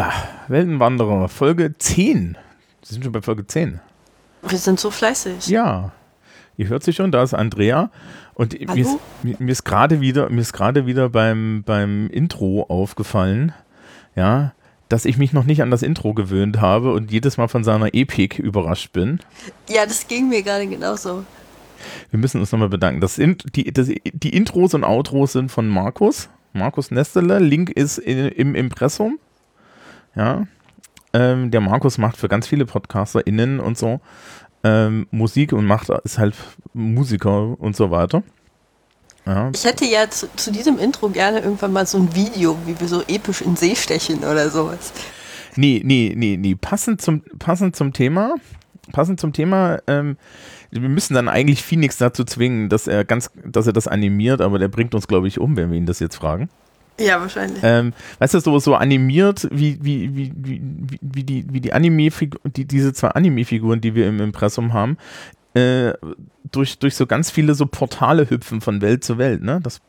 Ja, Weltenwanderer, Folge 10. Wir sind schon bei Folge 10. Wir sind so fleißig. Ja. Ihr hört sie schon, da ist Andrea. Und mir ist, mir, mir ist gerade wieder, mir ist gerade wieder beim, beim Intro aufgefallen, ja, dass ich mich noch nicht an das Intro gewöhnt habe und jedes Mal von seiner Epik überrascht bin. Ja, das ging mir gerade genauso. Wir müssen uns nochmal bedanken. Das sind die, das, die Intros und Outros sind von Markus, Markus Nestele. Link ist in, im Impressum. Ja. Ähm, der Markus macht für ganz viele PodcasterInnen und so ähm, Musik und macht, ist halt Musiker und so weiter. Ja. Ich hätte ja zu, zu, diesem Intro gerne irgendwann mal so ein Video, wie wir so episch in See stechen oder sowas. Nee, nee, nee, nee. Passend zum, passend zum Thema, passend zum Thema, ähm, wir müssen dann eigentlich Phoenix dazu zwingen, dass er ganz, dass er das animiert, aber der bringt uns, glaube ich, um, wenn wir ihn das jetzt fragen. Ja, wahrscheinlich. Ähm, weißt du, so, so animiert, wie, wie, wie, wie, wie die, wie die anime die, diese zwei Anime-Figuren, die wir im Impressum haben, äh, durch, durch so ganz viele so Portale hüpfen von Welt zu Welt, ne? Das,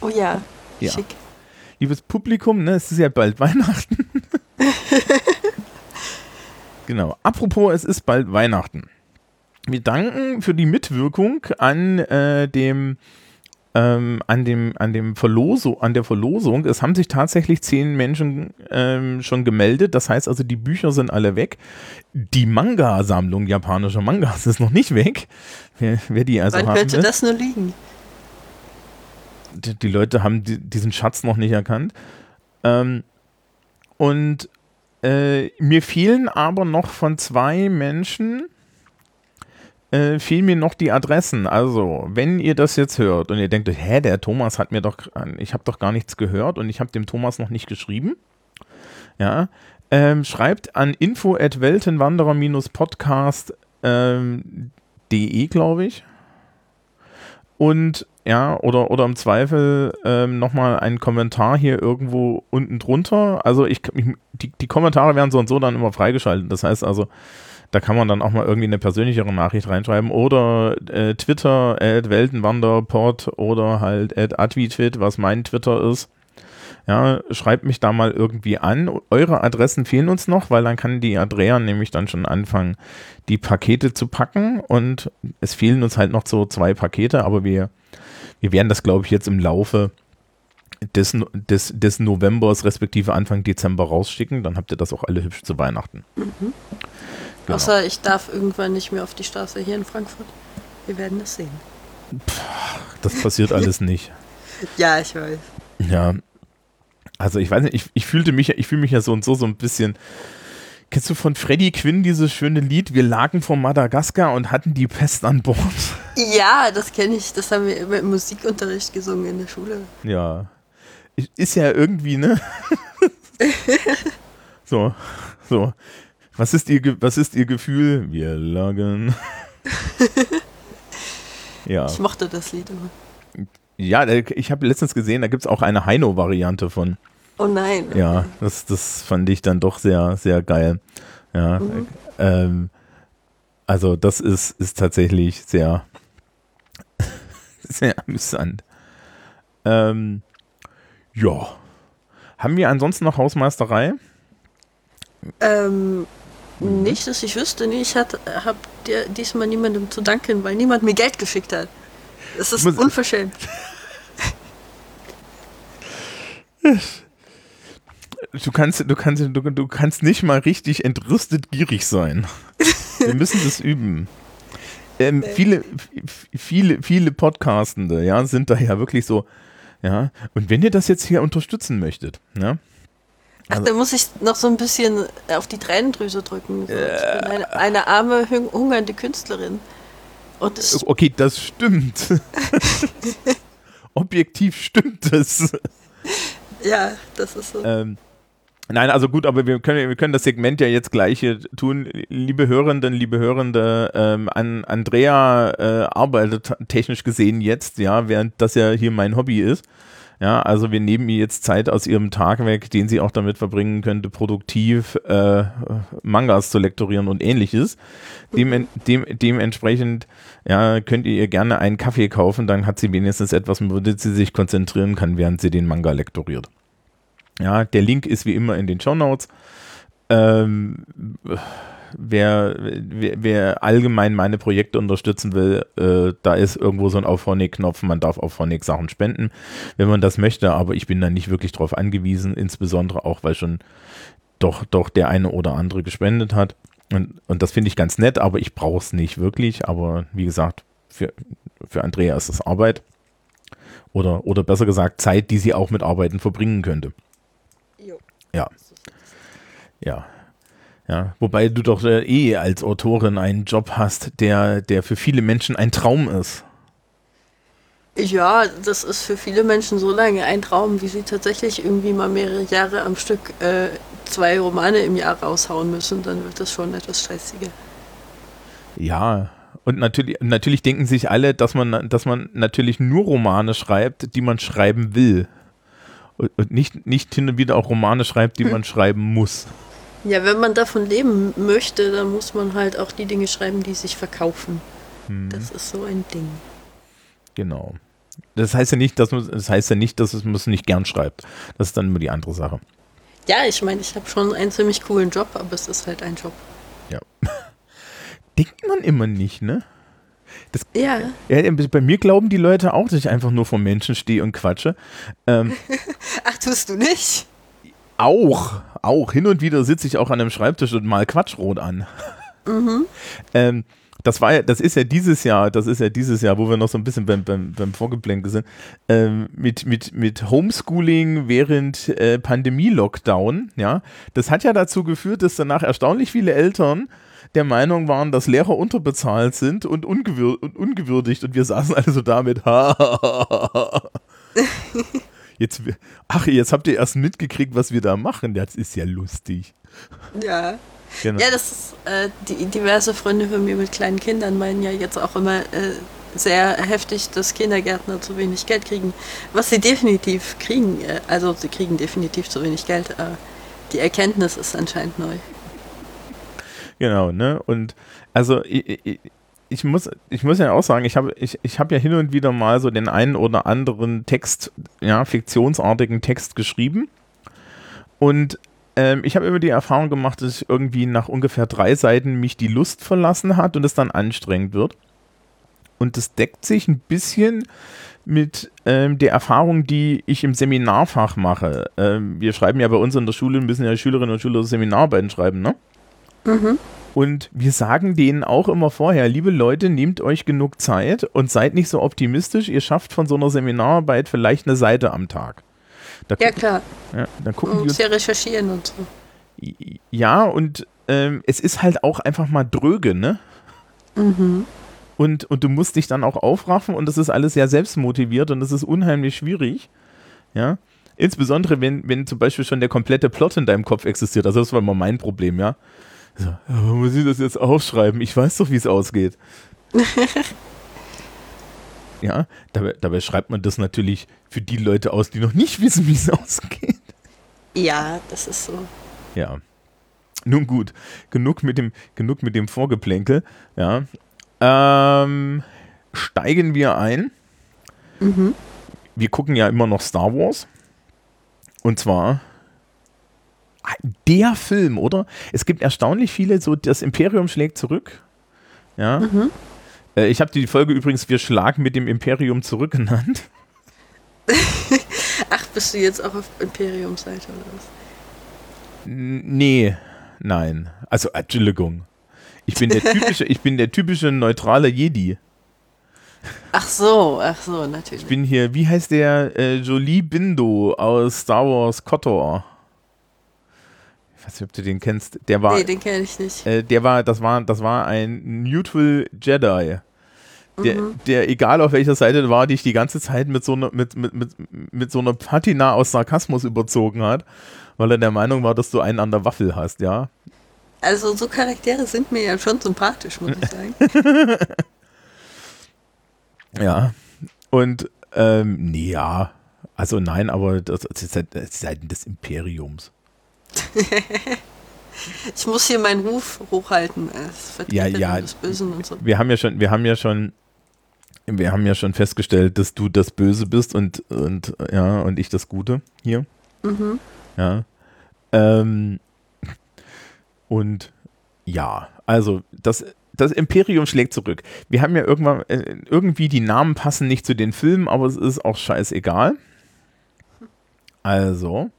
oh ja, ja. schick. Liebes Publikum, ne, es ist ja bald Weihnachten. genau. Apropos, es ist bald Weihnachten. Wir danken für die Mitwirkung an äh, dem ähm, an dem, an dem Verlosung, an der Verlosung, es haben sich tatsächlich zehn Menschen ähm, schon gemeldet. Das heißt also, die Bücher sind alle weg. Die Manga-Sammlung japanischer Mangas ist noch nicht weg. Wer, wer die also Wann haben könnte will. das nur liegen? Die, die Leute haben die, diesen Schatz noch nicht erkannt. Ähm, und äh, mir fehlen aber noch von zwei Menschen äh, fehlen mir noch die Adressen. Also, wenn ihr das jetzt hört und ihr denkt, hä, der Thomas hat mir doch, ich habe doch gar nichts gehört und ich habe dem Thomas noch nicht geschrieben. Ja, ähm, schreibt an info at weltenwanderer-podcast.de, ähm, glaube ich. Und ja, oder, oder im Zweifel ähm, nochmal einen Kommentar hier irgendwo unten drunter. Also ich, ich die, die Kommentare werden so und so dann immer freigeschaltet. Das heißt also, da kann man dann auch mal irgendwie eine persönlichere Nachricht reinschreiben oder äh, Twitter, at Weltenwanderport oder halt at Advitwit, was mein Twitter ist. Ja, schreibt mich da mal irgendwie an. Eure Adressen fehlen uns noch, weil dann kann die Andrea nämlich dann schon anfangen, die Pakete zu packen. Und es fehlen uns halt noch so zwei Pakete, aber wir, wir werden das, glaube ich, jetzt im Laufe des, des, des Novembers, respektive Anfang Dezember rausschicken. Dann habt ihr das auch alle hübsch zu Weihnachten. Mhm. Genau. Außer ich darf irgendwann nicht mehr auf die Straße hier in Frankfurt. Wir werden das sehen. Das passiert alles nicht. Ja, ich weiß. Ja. Also ich weiß nicht, ich, ich fühlte mich, ich fühle mich ja so und so so ein bisschen. Kennst du von Freddie Quinn dieses schöne Lied? Wir lagen vor Madagaskar und hatten die Pest an Bord. Ja, das kenne ich. Das haben wir immer im Musikunterricht gesungen in der Schule. Ja. Ist ja irgendwie, ne? so, so. Was ist ihr, was ist ihr Gefühl? Wir lagen. ja. Ich mochte das Lied immer. Ja, ich habe letztens gesehen, da gibt es auch eine Heino-Variante von. Oh nein. Ja, das, das fand ich dann doch sehr, sehr geil. Ja. Mhm. Ähm, also, das ist, ist tatsächlich sehr, sehr amüsant. Ähm, ja. Haben wir ansonsten noch Hausmeisterei? Ähm. Nicht, dass ich wüsste. Nee, ich habe dir diesmal niemandem zu danken, weil niemand mir Geld geschickt hat. Das ist unverschämt. Du kannst, du kannst, du, du kannst nicht mal richtig entrüstet gierig sein. Wir müssen das üben. Ähm, viele, viele, viele Podcastende, ja, sind da ja wirklich so, ja. Und wenn ihr das jetzt hier unterstützen möchtet, ja, Ach, da muss ich noch so ein bisschen auf die Tränendrüse drücken. So. Äh, ich bin eine, eine, arme, hungernde Künstlerin. Das okay, das stimmt. Objektiv stimmt es. Ja, das ist so. Ähm, nein, also gut, aber wir können, wir können das Segment ja jetzt gleich hier tun. Liebe Hörenden, liebe Hörende, ähm, an Andrea äh, arbeitet technisch gesehen jetzt, ja, während das ja hier mein Hobby ist. Ja, also wir nehmen ihr jetzt Zeit aus ihrem Tag weg, den sie auch damit verbringen könnte, produktiv äh, Mangas zu lektorieren und ähnliches. Dem, dem, dementsprechend ja, könnt ihr ihr gerne einen Kaffee kaufen, dann hat sie wenigstens etwas, womit sie sich konzentrieren kann, während sie den Manga lektoriert. Ja, der Link ist wie immer in den Show Notes. Ähm, wer, wer, wer, allgemein meine Projekte unterstützen will, äh, da ist irgendwo so ein auf Honig-Knopf. Man darf auf Honig Sachen spenden, wenn man das möchte, aber ich bin da nicht wirklich drauf angewiesen, insbesondere auch, weil schon doch, doch der eine oder andere gespendet hat. Und, und das finde ich ganz nett, aber ich brauche es nicht wirklich. Aber wie gesagt, für, für Andrea ist das Arbeit. Oder, oder besser gesagt, Zeit, die sie auch mit Arbeiten verbringen könnte. Jo. Ja. Ja. Ja, wobei du doch äh, eh als Autorin einen Job hast, der, der für viele Menschen ein Traum ist. Ja, das ist für viele Menschen so lange ein Traum, wie sie tatsächlich irgendwie mal mehrere Jahre am Stück äh, zwei Romane im Jahr raushauen müssen, dann wird das schon etwas stressiger. Ja, und natürlich, natürlich denken sich alle, dass man, dass man natürlich nur Romane schreibt, die man schreiben will. Und, und nicht, nicht hin und wieder auch Romane schreibt, die man schreiben muss. Ja, wenn man davon leben möchte, dann muss man halt auch die Dinge schreiben, die sich verkaufen. Hm. Das ist so ein Ding. Genau. Das heißt ja nicht, dass man, das heißt ja nicht, dass man es nicht gern schreibt. Das ist dann immer die andere Sache. Ja, ich meine, ich habe schon einen ziemlich coolen Job, aber es ist halt ein Job. Ja. Denkt man immer nicht, ne? Das, ja. ja. Bei mir glauben die Leute auch, dass ich einfach nur vor Menschen stehe und quatsche. Ähm, Ach, tust du nicht? Auch, auch. Hin und wieder sitze ich auch an einem Schreibtisch und mal Quatschrot an. Mhm. ähm, das war ja, das ist ja dieses Jahr, das ist ja dieses Jahr, wo wir noch so ein bisschen beim, beim, beim Vorgeblänke sind, ähm, mit, mit, mit Homeschooling während äh, Pandemie-Lockdown, ja, das hat ja dazu geführt, dass danach erstaunlich viele Eltern der Meinung waren, dass Lehrer unterbezahlt sind und, ungewür und ungewürdigt und wir saßen also damit, ha, Jetzt, ach, jetzt habt ihr erst mitgekriegt, was wir da machen. Das ist ja lustig. Ja. Genau. Ja, das ist, äh, die, diverse Freunde von mir mit kleinen Kindern meinen ja jetzt auch immer äh, sehr heftig, dass Kindergärtner zu wenig Geld kriegen. Was sie definitiv kriegen, äh, also sie kriegen definitiv zu wenig Geld. Äh, die Erkenntnis ist anscheinend neu. Genau, ne? Und also ich, ich, ich muss, ich muss ja auch sagen, ich habe ich, ich hab ja hin und wieder mal so den einen oder anderen Text, ja, fiktionsartigen Text geschrieben. Und ähm, ich habe immer die Erfahrung gemacht, dass ich irgendwie nach ungefähr drei Seiten mich die Lust verlassen hat und es dann anstrengend wird. Und das deckt sich ein bisschen mit ähm, der Erfahrung, die ich im Seminarfach mache. Ähm, wir schreiben ja bei uns in der Schule, müssen ja Schülerinnen und Schüler Seminararbeiten schreiben, ne? Mhm. Und wir sagen denen auch immer vorher, liebe Leute, nehmt euch genug Zeit und seid nicht so optimistisch. Ihr schafft von so einer Seminararbeit vielleicht eine Seite am Tag. Da ja, klar. Ja, dann gucken und ja recherchieren und so. Ja, und ähm, es ist halt auch einfach mal dröge, ne? Mhm. Und, und du musst dich dann auch aufraffen und das ist alles sehr selbstmotiviert und das ist unheimlich schwierig. Ja. Insbesondere, wenn, wenn zum Beispiel schon der komplette Plot in deinem Kopf existiert. Also das war immer mein Problem, ja. So, aber muss ich das jetzt aufschreiben? Ich weiß doch, wie es ausgeht. ja, dabei, dabei schreibt man das natürlich für die Leute aus, die noch nicht wissen, wie es ausgeht. Ja, das ist so. Ja. Nun gut, genug mit dem, genug mit dem Vorgeplänkel. Ja. Ähm, steigen wir ein. Mhm. Wir gucken ja immer noch Star Wars. Und zwar der Film, oder? Es gibt erstaunlich viele, so das Imperium schlägt zurück. Ja. Mhm. Äh, ich habe die Folge übrigens Wir schlagen mit dem Imperium zurück genannt. Ach, bist du jetzt auch auf Imperium-Seite oder was? Nee, nein. Also, Entschuldigung. Ich bin der typische, ich bin der typische neutrale Jedi. Ach so, ach so, natürlich. Ich bin hier, wie heißt der äh, Jolie Bindo aus Star Wars KOTOR? Ich weiß nicht, ob du den kennst, der war. Nee, den kenne ich nicht. Äh, der war, das war, das war ein Neutral Jedi. Der, mhm. der, egal auf welcher Seite war, dich die ganze Zeit mit so einer, mit, mit, mit, mit so einer Patina aus Sarkasmus überzogen hat, weil er der Meinung war, dass du einen an der Waffel hast, ja. Also so Charaktere sind mir ja schon sympathisch, muss ich sagen. ja. Und ähm, nee, ja. Also nein, aber das, das ist Seiten des Imperiums. ich muss hier meinen Ruf hochhalten Vertreter ja, ja. des Bösen und so. Wir haben ja schon, wir haben ja schon, wir haben ja schon festgestellt, dass du das Böse bist und, und ja, und ich das Gute hier. Mhm. Ja. Ähm, und ja, also das, das Imperium schlägt zurück. Wir haben ja irgendwann, äh, irgendwie die Namen passen nicht zu den Filmen, aber es ist auch scheißegal. Also,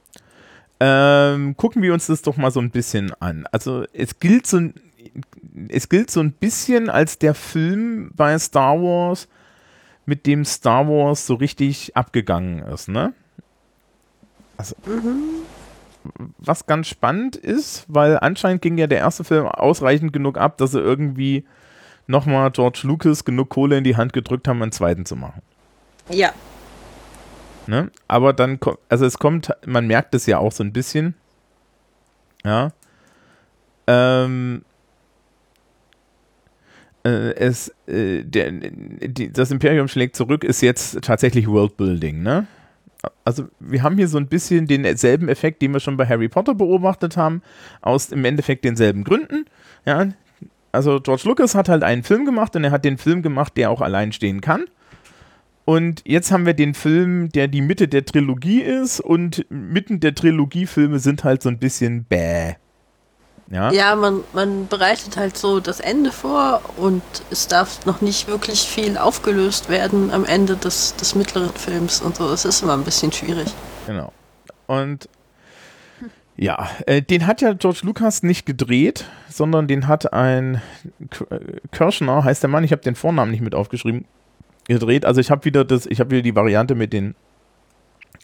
ähm, gucken wir uns das doch mal so ein bisschen an. Also es gilt so, es gilt so ein bisschen als der Film bei Star Wars, mit dem Star Wars so richtig abgegangen ist, ne? Also, mhm. was ganz spannend ist, weil anscheinend ging ja der erste Film ausreichend genug ab, dass sie irgendwie nochmal George Lucas genug Kohle in die Hand gedrückt haben, einen zweiten zu machen. Ja. Ne? Aber dann kommt, also es kommt, man merkt es ja auch so ein bisschen. Ja. Ähm, äh, es, äh, der, die, das Imperium schlägt zurück, ist jetzt tatsächlich Worldbuilding, ne? Also wir haben hier so ein bisschen denselben Effekt, den wir schon bei Harry Potter beobachtet haben, aus im Endeffekt denselben Gründen. Ja, also George Lucas hat halt einen Film gemacht und er hat den Film gemacht, der auch allein stehen kann. Und jetzt haben wir den Film, der die Mitte der Trilogie ist und mitten der Trilogiefilme sind halt so ein bisschen bäh. Ja, ja man, man bereitet halt so das Ende vor und es darf noch nicht wirklich viel aufgelöst werden am Ende des, des mittleren Films und so. Das ist immer ein bisschen schwierig. Genau. Und ja, äh, den hat ja George Lucas nicht gedreht, sondern den hat ein Kirschner, heißt der Mann, ich habe den Vornamen nicht mit aufgeschrieben, gedreht. Also ich habe wieder das, ich habe wieder die Variante mit den,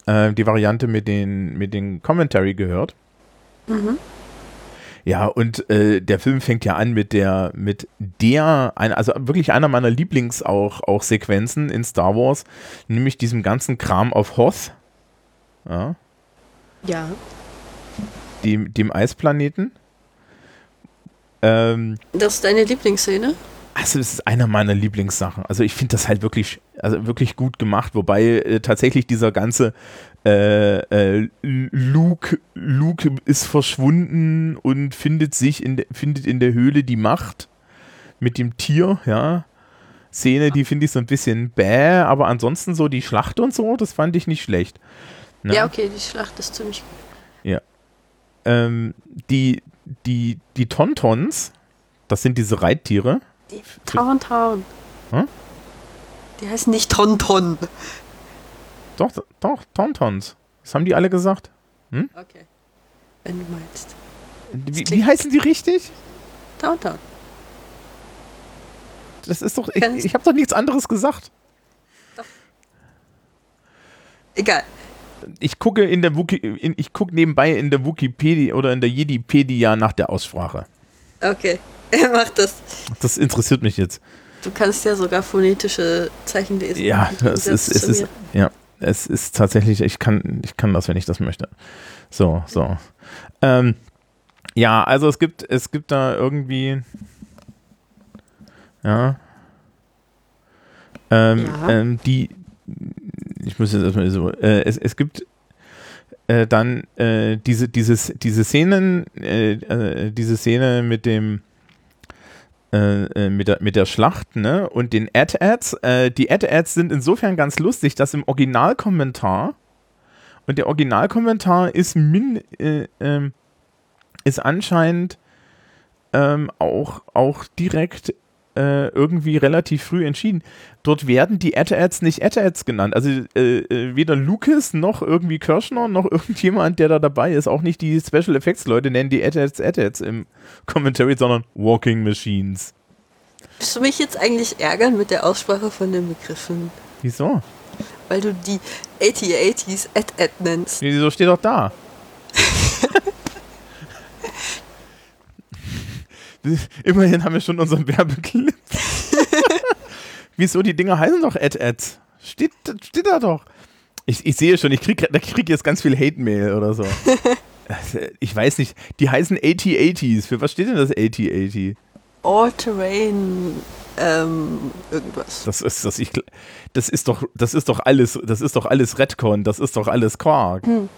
äh, die Variante mit den, mit den Commentary gehört. Mhm. Ja, und äh, der Film fängt ja an mit der, mit der, also wirklich einer meiner Lieblings auch, auch Sequenzen in Star Wars, nämlich diesem ganzen Kram auf Hoth. Ja. Ja. Dem, dem Eisplaneten. Ähm, das ist deine Lieblingsszene? Also, es ist einer meiner Lieblingssachen. Also, ich finde das halt wirklich, also wirklich gut gemacht, wobei äh, tatsächlich dieser ganze äh, äh, Luke, Luke ist verschwunden und findet sich in, de, findet in der Höhle die Macht mit dem Tier, ja. Szene, die finde ich so ein bisschen bäh, aber ansonsten so die Schlacht und so, das fand ich nicht schlecht. Ne? Ja, okay, die Schlacht ist ziemlich gut. Ja. Ähm, die, die, die Tontons, das sind diese Reittiere. Die Tauntaun. Hm? Die heißen nicht Tonton. Doch, doch, Tauntauns. Das haben die alle gesagt. Hm? Okay. Wenn du meinst. Wie, wie heißen die richtig? Tauntaun. Das ist doch. Ich, ich habe doch nichts anderes gesagt. Doch. Egal. Ich gucke in der Wiki, in, ich gucke nebenbei in der Wikipedia oder in der Jedipedia nach der Aussprache. Okay, er macht das. Das interessiert mich jetzt. Du kannst ja sogar phonetische Zeichen lesen. Ja, das ist, es ist, ja es ist tatsächlich, ich kann, ich kann das, wenn ich das möchte. So, so. Ähm, ja, also es gibt, es gibt da irgendwie, ja, ähm, ja. Ähm, die, ich muss jetzt erstmal so, äh, es, es gibt äh, dann äh, diese, dieses, diese Szenen, äh, äh, diese Szene mit dem, äh, äh, mit, der, mit der Schlacht ne? und den Ad-Ads. Äh, die Ad-Ads sind insofern ganz lustig, dass im Originalkommentar und der Originalkommentar ist, min, äh, ähm, ist anscheinend ähm, auch, auch direkt äh, irgendwie relativ früh entschieden. Dort werden die Ad-Ads nicht Ad-Ads genannt. Also äh, äh, weder Lucas noch irgendwie Kirschner noch irgendjemand, der da dabei ist, auch nicht die Special Effects Leute nennen die Ad-Ads Ad-Ads im Commentary, sondern Walking Machines. Willst du mich jetzt eigentlich ärgern mit der Aussprache von den Begriffen? Wieso? Weil du die 8080s Ad-Ad nennst. Wieso steht doch da? Immerhin haben wir schon unseren Werbeclip. Wieso? Die Dinger heißen doch Ad-Ads. Steht, steht da doch. Ich, ich sehe schon, ich kriege krieg jetzt ganz viel Hate-Mail oder so. ich weiß nicht. Die heißen 8080s. Für was steht denn das 8080? All-Terrain ähm, irgendwas. Das ist das ich das ist doch das ist doch alles das ist doch alles Redcon, das ist doch alles Quark. Hm.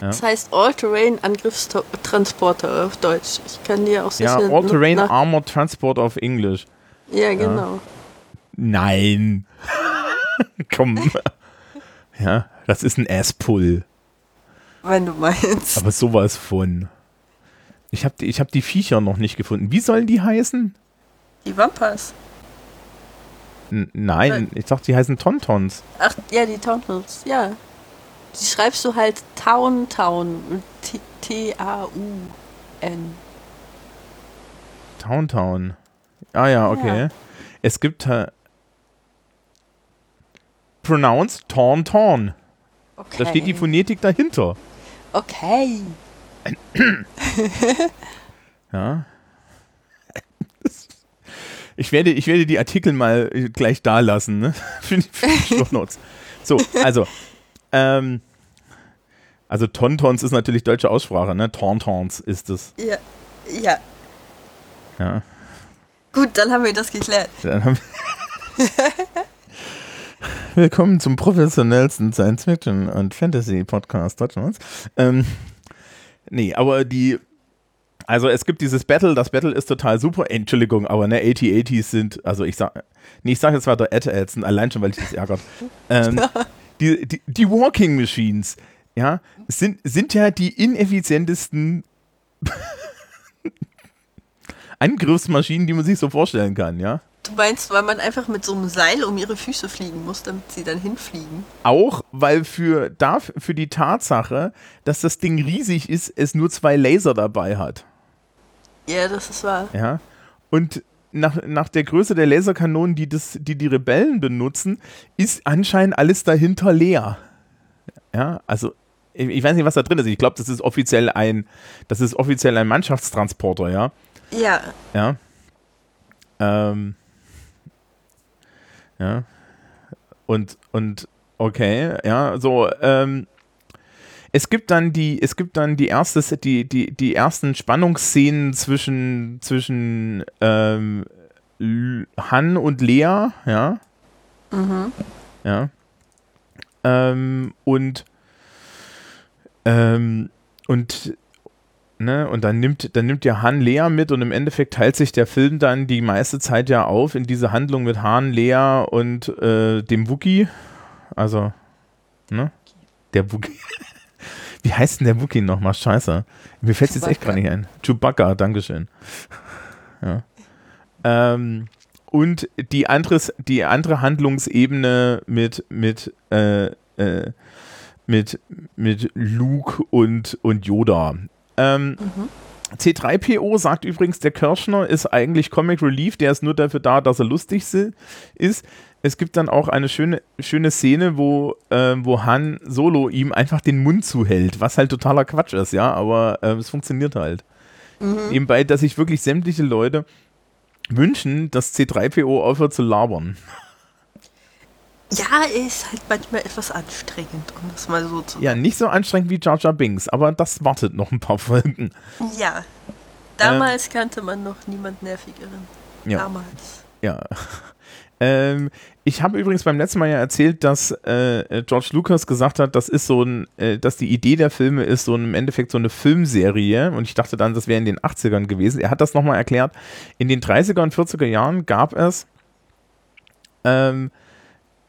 Ja. Das heißt All-Terrain Angriffstransporter auf Deutsch. Ich kann dir auch sicher. Ja, All-Terrain Armored Transport auf Englisch. Ja, genau. Ja. Nein. Komm. ja, das ist ein Ass-Pull. Wenn du meinst. Aber sowas von. Ich habe die, hab die Viecher noch nicht gefunden. Wie sollen die heißen? Die Wampas. N nein, ich dachte, die heißen Tontons. Ach, ja, die Tontons, ja. Die schreibst du halt Town Town. T-A-U-N. Town Town. Ah ja, okay. Ja. Es gibt äh, pronounced Torn Torn. Okay. Da steht die Phonetik dahinter. Okay. ja. Ich werde, ich werde die Artikel mal gleich da lassen, ne? Für die, die So, also, ähm, also Tontons ist natürlich deutsche Aussprache, ne? Tontons ist es. Ja. Ja. Ja. Gut, dann haben wir das geklärt. Dann haben Willkommen zum professionellsten Science-Fiction und Fantasy-Podcast Deutschlands. Ähm, nee, aber die, also es gibt dieses Battle, das Battle ist total super. Entschuldigung, aber ne, 8080s sind, also ich sag, nee, ich sag jetzt weiter Ed Edson, allein schon, weil ich das ärgert. Ähm, die, die, die Walking Machines, ja, sind, sind ja die ineffizientesten Angriffsmaschinen, die man sich so vorstellen kann, ja. Du meinst, weil man einfach mit so einem Seil um ihre Füße fliegen muss, damit sie dann hinfliegen? Auch, weil für, da, für die Tatsache, dass das Ding riesig ist, es nur zwei Laser dabei hat. Ja, das ist wahr. Ja. Und nach, nach der Größe der Laserkanonen, die, das, die die Rebellen benutzen, ist anscheinend alles dahinter leer. Ja, also ich, weiß nicht, was da drin ist. Ich glaube, das ist offiziell ein, das ist offiziell ein Mannschaftstransporter, ja. Ja. Ja. Ähm. Ja. Und, und, okay, ja, so, ähm, es gibt dann die, es gibt dann die erste, die, die, die ersten Spannungsszenen zwischen, zwischen ähm, Han und Lea, ja. Mhm. Ja. Ähm, und ähm, und Ne, und dann nimmt, dann nimmt ja Han Lea mit und im Endeffekt teilt sich der Film dann die meiste Zeit ja auf in diese Handlung mit Han, Lea und äh, dem Wookie. Also, ne? Der Wookie. Wie heißt denn der Wookie nochmal? Scheiße. Mir fällt es jetzt echt gar nicht ein. Chewbacca, Dankeschön. Ja. Ähm, und die, anderes, die andere Handlungsebene mit, mit, äh, äh, mit, mit Luke und, und Yoda. Ähm, mhm. C3PO sagt übrigens, der Kirschner ist eigentlich Comic Relief, der ist nur dafür da, dass er lustig ist. Es gibt dann auch eine schöne, schöne Szene, wo, äh, wo Han Solo ihm einfach den Mund zuhält, was halt totaler Quatsch ist, ja, aber äh, es funktioniert halt. Mhm. Nebenbei, dass sich wirklich sämtliche Leute wünschen, dass C3PO aufhört zu labern. Ja, ist halt manchmal etwas anstrengend, um das mal so zu Ja, nicht so anstrengend wie Jar Jar Binks, aber das wartet noch ein paar Folgen. Ja. Damals ähm, kannte man noch niemand nervigeren. Ja. Damals. Ja. Ähm, ich habe übrigens beim letzten Mal ja erzählt, dass äh, George Lucas gesagt hat, das ist so ein, äh, dass die Idee der Filme ist so im Endeffekt so eine Filmserie und ich dachte dann, das wäre in den 80ern gewesen. Er hat das nochmal erklärt. In den 30er und 40er Jahren gab es ähm,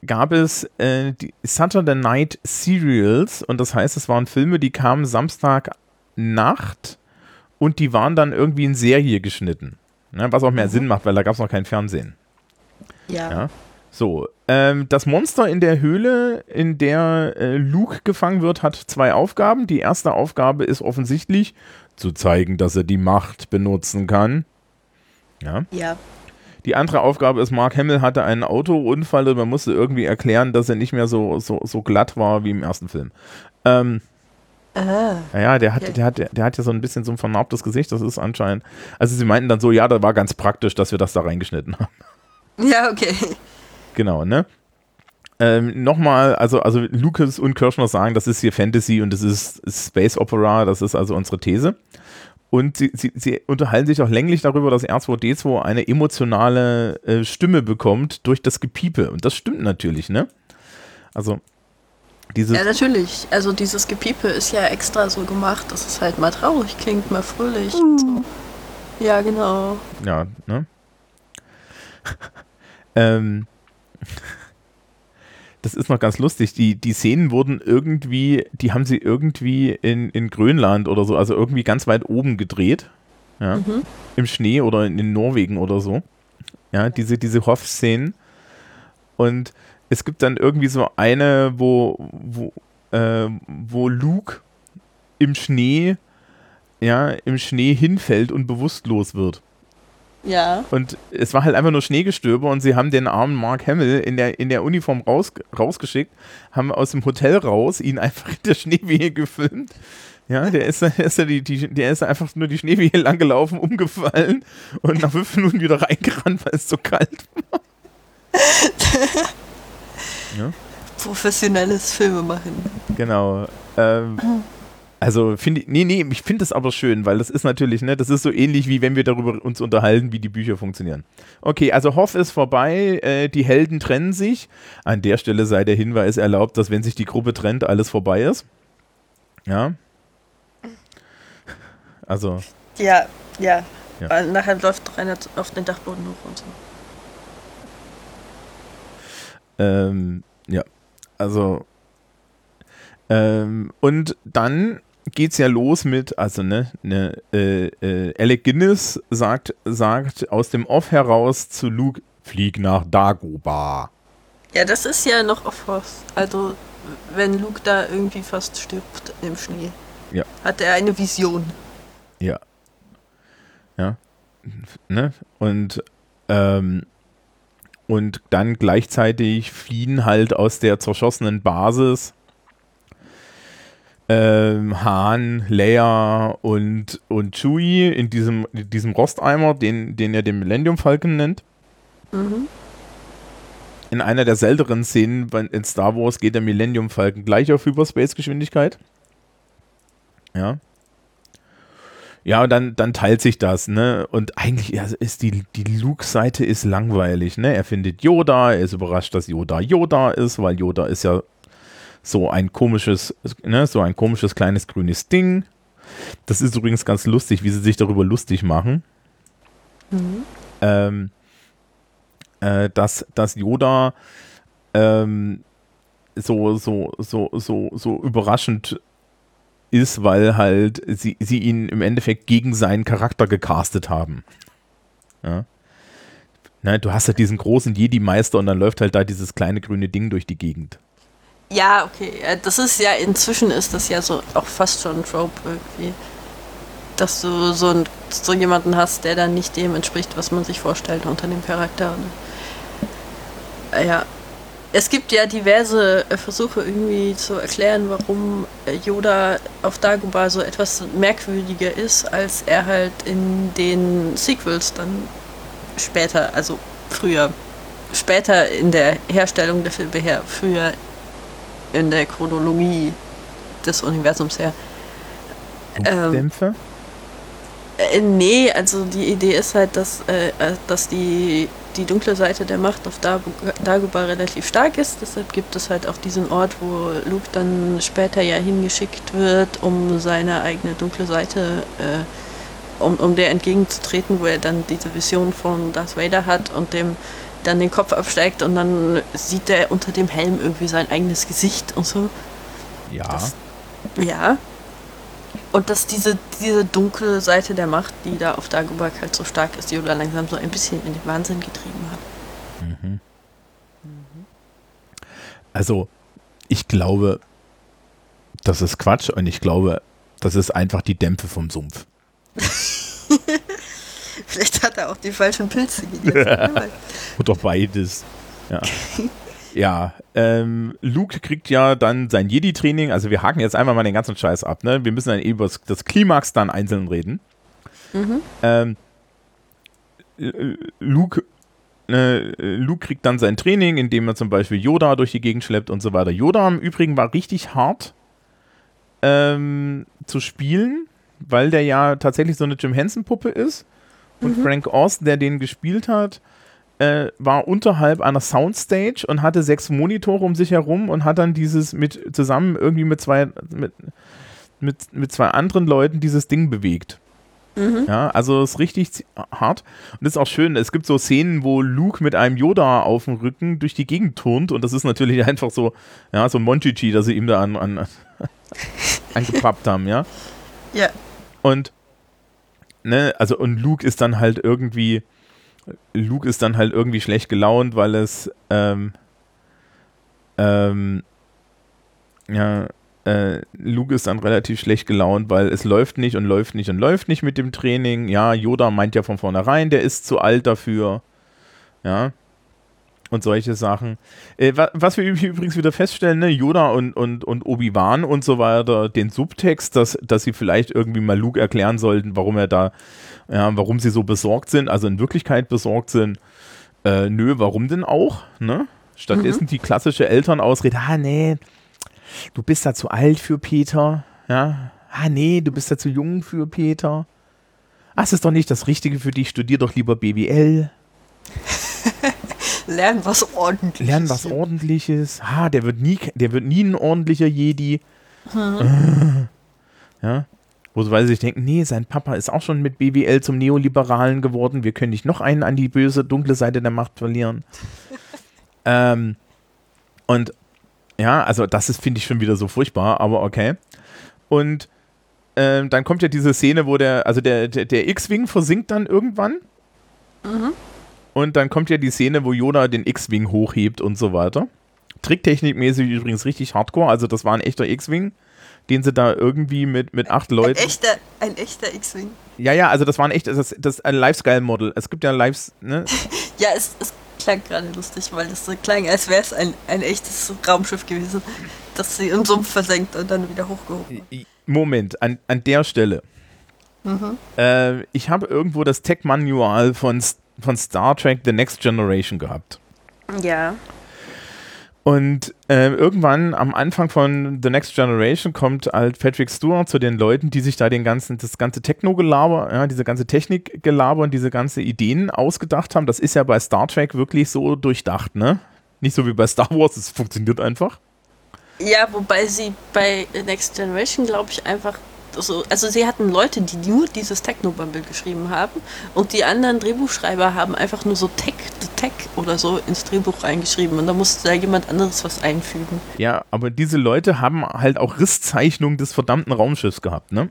gab es äh, die Saturday Night Serials und das heißt, es waren Filme, die kamen Samstagnacht und die waren dann irgendwie in Serie geschnitten. Ne, was auch mehr mhm. Sinn macht, weil da gab es noch kein Fernsehen. Ja. ja. So, ähm, das Monster in der Höhle, in der äh, Luke gefangen wird, hat zwei Aufgaben. Die erste Aufgabe ist offensichtlich zu zeigen, dass er die Macht benutzen kann. Ja. Ja. Die andere Aufgabe ist, Mark Hamill hatte einen Autounfall und man musste irgendwie erklären, dass er nicht mehr so, so, so glatt war wie im ersten Film. Ähm, Ah. Ja, der hat, der, hat, der, hat ja so ein bisschen so ein vernarbtes Gesicht, das ist anscheinend. Also sie meinten dann so, ja, das war ganz praktisch, dass wir das da reingeschnitten haben. Ja, okay. Genau, ne? Ähm, Nochmal, also, also Lucas und Kirschner sagen, das ist hier Fantasy und das ist Space Opera, das ist also unsere These. Und sie, sie, sie, unterhalten sich auch länglich darüber, dass R2D2 eine emotionale äh, Stimme bekommt durch das Gepiepe. Und das stimmt natürlich, ne? Also, dieses. Ja, natürlich. Also, dieses Gepiepe ist ja extra so gemacht, dass es halt mal traurig klingt, mal fröhlich. Mhm. So. Ja, genau. Ja, ne? ähm. Das ist noch ganz lustig. Die, die Szenen wurden irgendwie, die haben sie irgendwie in, in Grönland oder so, also irgendwie ganz weit oben gedreht. Ja. Mhm. Im Schnee oder in, in, Norwegen oder so. Ja, diese, diese Hoff-Szenen. Und es gibt dann irgendwie so eine, wo, wo, äh, wo Luke im Schnee, ja, im Schnee hinfällt und bewusstlos wird. Ja. Und es war halt einfach nur Schneegestöber und sie haben den armen Mark Hamill in der, in der Uniform raus, rausgeschickt, haben aus dem Hotel raus ihn einfach in der Schneewehe gefilmt. Ja, der ist, der ist, die, die, der ist einfach nur die Schneewehe langgelaufen, umgefallen und nach fünf Minuten wieder reingerannt, weil es so kalt war. ja. Professionelles Filmemachen. Genau. Ähm, also finde ich, nee, nee, ich finde das aber schön, weil das ist natürlich, ne, das ist so ähnlich wie wenn wir darüber uns unterhalten, wie die Bücher funktionieren. Okay, also Hoff ist vorbei, äh, die Helden trennen sich. An der Stelle sei der Hinweis erlaubt, dass wenn sich die Gruppe trennt, alles vorbei ist. Ja. Also. Ja, ja. ja. Weil nachher läuft doch einer auf den Dachboden hoch und so. Ähm, ja. Also. Ähm, und dann geht's ja los mit, also ne, ne äh, äh, Alec Guinness sagt, sagt aus dem Off heraus zu Luke, flieg nach Dagobah. Ja, das ist ja noch Off-House. Also, wenn Luke da irgendwie fast stirbt im Schnee, ja. hat er eine Vision. Ja. Ja. Ne? Und, ähm, und dann gleichzeitig fliehen halt aus der zerschossenen Basis ähm, Han, Leia und, und Chewie in diesem, in diesem Rosteimer, den, den er den Millennium Falcon nennt. Mhm. In einer der seltenen Szenen in Star Wars geht der Millennium Falcon gleich auf Hyperspace-Geschwindigkeit. Ja. Ja, und dann, dann teilt sich das, ne? Und eigentlich ist die, die Luke-Seite ist langweilig, ne? Er findet Yoda, er ist überrascht, dass Yoda Yoda ist, weil Yoda ist ja so ein komisches, ne, so ein komisches kleines grünes Ding. Das ist übrigens ganz lustig, wie sie sich darüber lustig machen. Mhm. Ähm, äh, dass, dass Yoda ähm, so, so, so, so, so überraschend ist, weil halt sie, sie ihn im Endeffekt gegen seinen Charakter gecastet haben. Ja. Ne, du hast halt diesen großen Jedi-Meister und dann läuft halt da dieses kleine grüne Ding durch die Gegend. Ja, okay. Das ist ja, inzwischen ist das ja so auch fast schon ein Trope irgendwie. Dass du so, ein, so jemanden hast, der dann nicht dem entspricht, was man sich vorstellt unter dem Charakter. Ja. Es gibt ja diverse äh, Versuche irgendwie zu erklären, warum äh, Yoda auf Dagobah so etwas merkwürdiger ist, als er halt in den Sequels dann später, also früher, später in der Herstellung der Filme her, früher in der Chronologie des Universums her. Ähm, Dämpfe? Äh, nee, also die Idee ist halt, dass, äh, äh dass die, die dunkle Seite der Macht auf Dagobah relativ stark ist. Deshalb gibt es halt auch diesen Ort, wo Luke dann später ja hingeschickt wird, um seine eigene dunkle Seite, äh, um, um der entgegenzutreten, wo er dann diese Vision von Darth Vader hat und dem dann den Kopf absteigt und dann sieht er unter dem Helm irgendwie sein eigenes Gesicht und so. Ja. Das, ja. Und dass diese, diese dunkle Seite der Macht, die da auf Dagobah halt so stark ist, die Yoda langsam so ein bisschen in den Wahnsinn getrieben hat. Mhm. Also, ich glaube, das ist Quatsch und ich glaube, das ist einfach die Dämpfe vom Sumpf. Vielleicht hat er auch die falschen Pilze gegessen. Oder beides. Ja. Ja, ähm, Luke kriegt ja dann sein Jedi-Training. Also wir haken jetzt einmal mal den ganzen Scheiß ab. Ne? Wir müssen dann eben über das Klimax dann einzeln reden. Mhm. Ähm, Luke, äh, Luke kriegt dann sein Training, indem er zum Beispiel Yoda durch die Gegend schleppt und so weiter. Yoda im Übrigen war richtig hart ähm, zu spielen, weil der ja tatsächlich so eine Jim Henson-Puppe ist. Und mhm. Frank Oz, der den gespielt hat, äh, war unterhalb einer Soundstage und hatte sechs Monitore um sich herum und hat dann dieses mit zusammen irgendwie mit zwei mit, mit, mit zwei anderen Leuten dieses Ding bewegt. Mhm. Ja, also ist richtig hart. Und das ist auch schön. Es gibt so Szenen, wo Luke mit einem Yoda auf dem Rücken durch die Gegend turnt. Und das ist natürlich einfach so, ja, so ein Monchichi, dass sie ihm da an, an, angepappt haben, ja. Ja. Und, ne, also, und Luke ist dann halt irgendwie, Luke ist dann halt irgendwie schlecht gelaunt, weil es, ähm, ähm, ja, äh, Luke ist dann relativ schlecht gelaunt, weil es läuft nicht und läuft nicht und läuft nicht mit dem Training. Ja, Yoda meint ja von vornherein, der ist zu alt dafür. Ja. Und solche Sachen. Äh, was wir übrigens wieder feststellen, ne, Yoda und, und, und Obi-Wan und so weiter, den Subtext, dass, dass sie vielleicht irgendwie mal Luke erklären sollten, warum er da, ja, warum sie so besorgt sind, also in Wirklichkeit besorgt sind. Äh, nö, warum denn auch? Ne? Stattdessen mhm. die klassische Elternausrede, ah nee, du bist da zu alt für Peter, ja. Ah, nee, du bist da zu jung für Peter. Ach, das ist doch nicht das Richtige für dich, studier doch lieber BWL. Lern was ordentliches. Lern was ordentliches. Ah, der wird nie, der wird nie ein ordentlicher Jedi. Hm. Ja. Wo sie weil sich denken, nee, sein Papa ist auch schon mit BWL zum Neoliberalen geworden. Wir können nicht noch einen an die böse, dunkle Seite der Macht verlieren. ähm, und ja, also das ist, finde ich, schon wieder so furchtbar, aber okay. Und ähm, dann kommt ja diese Szene, wo der, also der, der, der X-Wing versinkt dann irgendwann. Mhm. Und dann kommt ja die Szene, wo Yoda den X-Wing hochhebt und so weiter. Tricktechnikmäßig übrigens richtig hardcore, also das war ein echter X-Wing, den sie da irgendwie mit, mit acht Leuten. Ein echter, ein echter X-Wing. Ja, ja, also das war ein echtes, das, das ein Lifestyle-Model. Es gibt ja Lives, ne? ja, es, es klang gerade lustig, weil das so klang, als wäre es ein, ein echtes Raumschiff gewesen, das sie im Sumpf versenkt und dann wieder hochgehoben. Moment, an, an der Stelle. Mhm. Äh, ich habe irgendwo das Tech-Manual von, von Star Trek The Next Generation gehabt. Ja. Und äh, irgendwann am Anfang von The Next Generation kommt halt Patrick Stewart zu den Leuten, die sich da den ganzen, das ganze Techno-Gelaber, ja, diese ganze Technik-Gelaber und diese ganze Ideen ausgedacht haben. Das ist ja bei Star Trek wirklich so durchdacht, ne? Nicht so wie bei Star Wars, es funktioniert einfach. Ja, wobei sie bei The Next Generation, glaube ich, einfach so, also sie hatten Leute, die nur dieses Techno-Bumble geschrieben haben und die anderen Drehbuchschreiber haben einfach nur so Tech, the Tech oder so ins Drehbuch reingeschrieben und da musste da jemand anderes was einfügen. Ja, aber diese Leute haben halt auch Risszeichnungen des verdammten Raumschiffs gehabt, ne?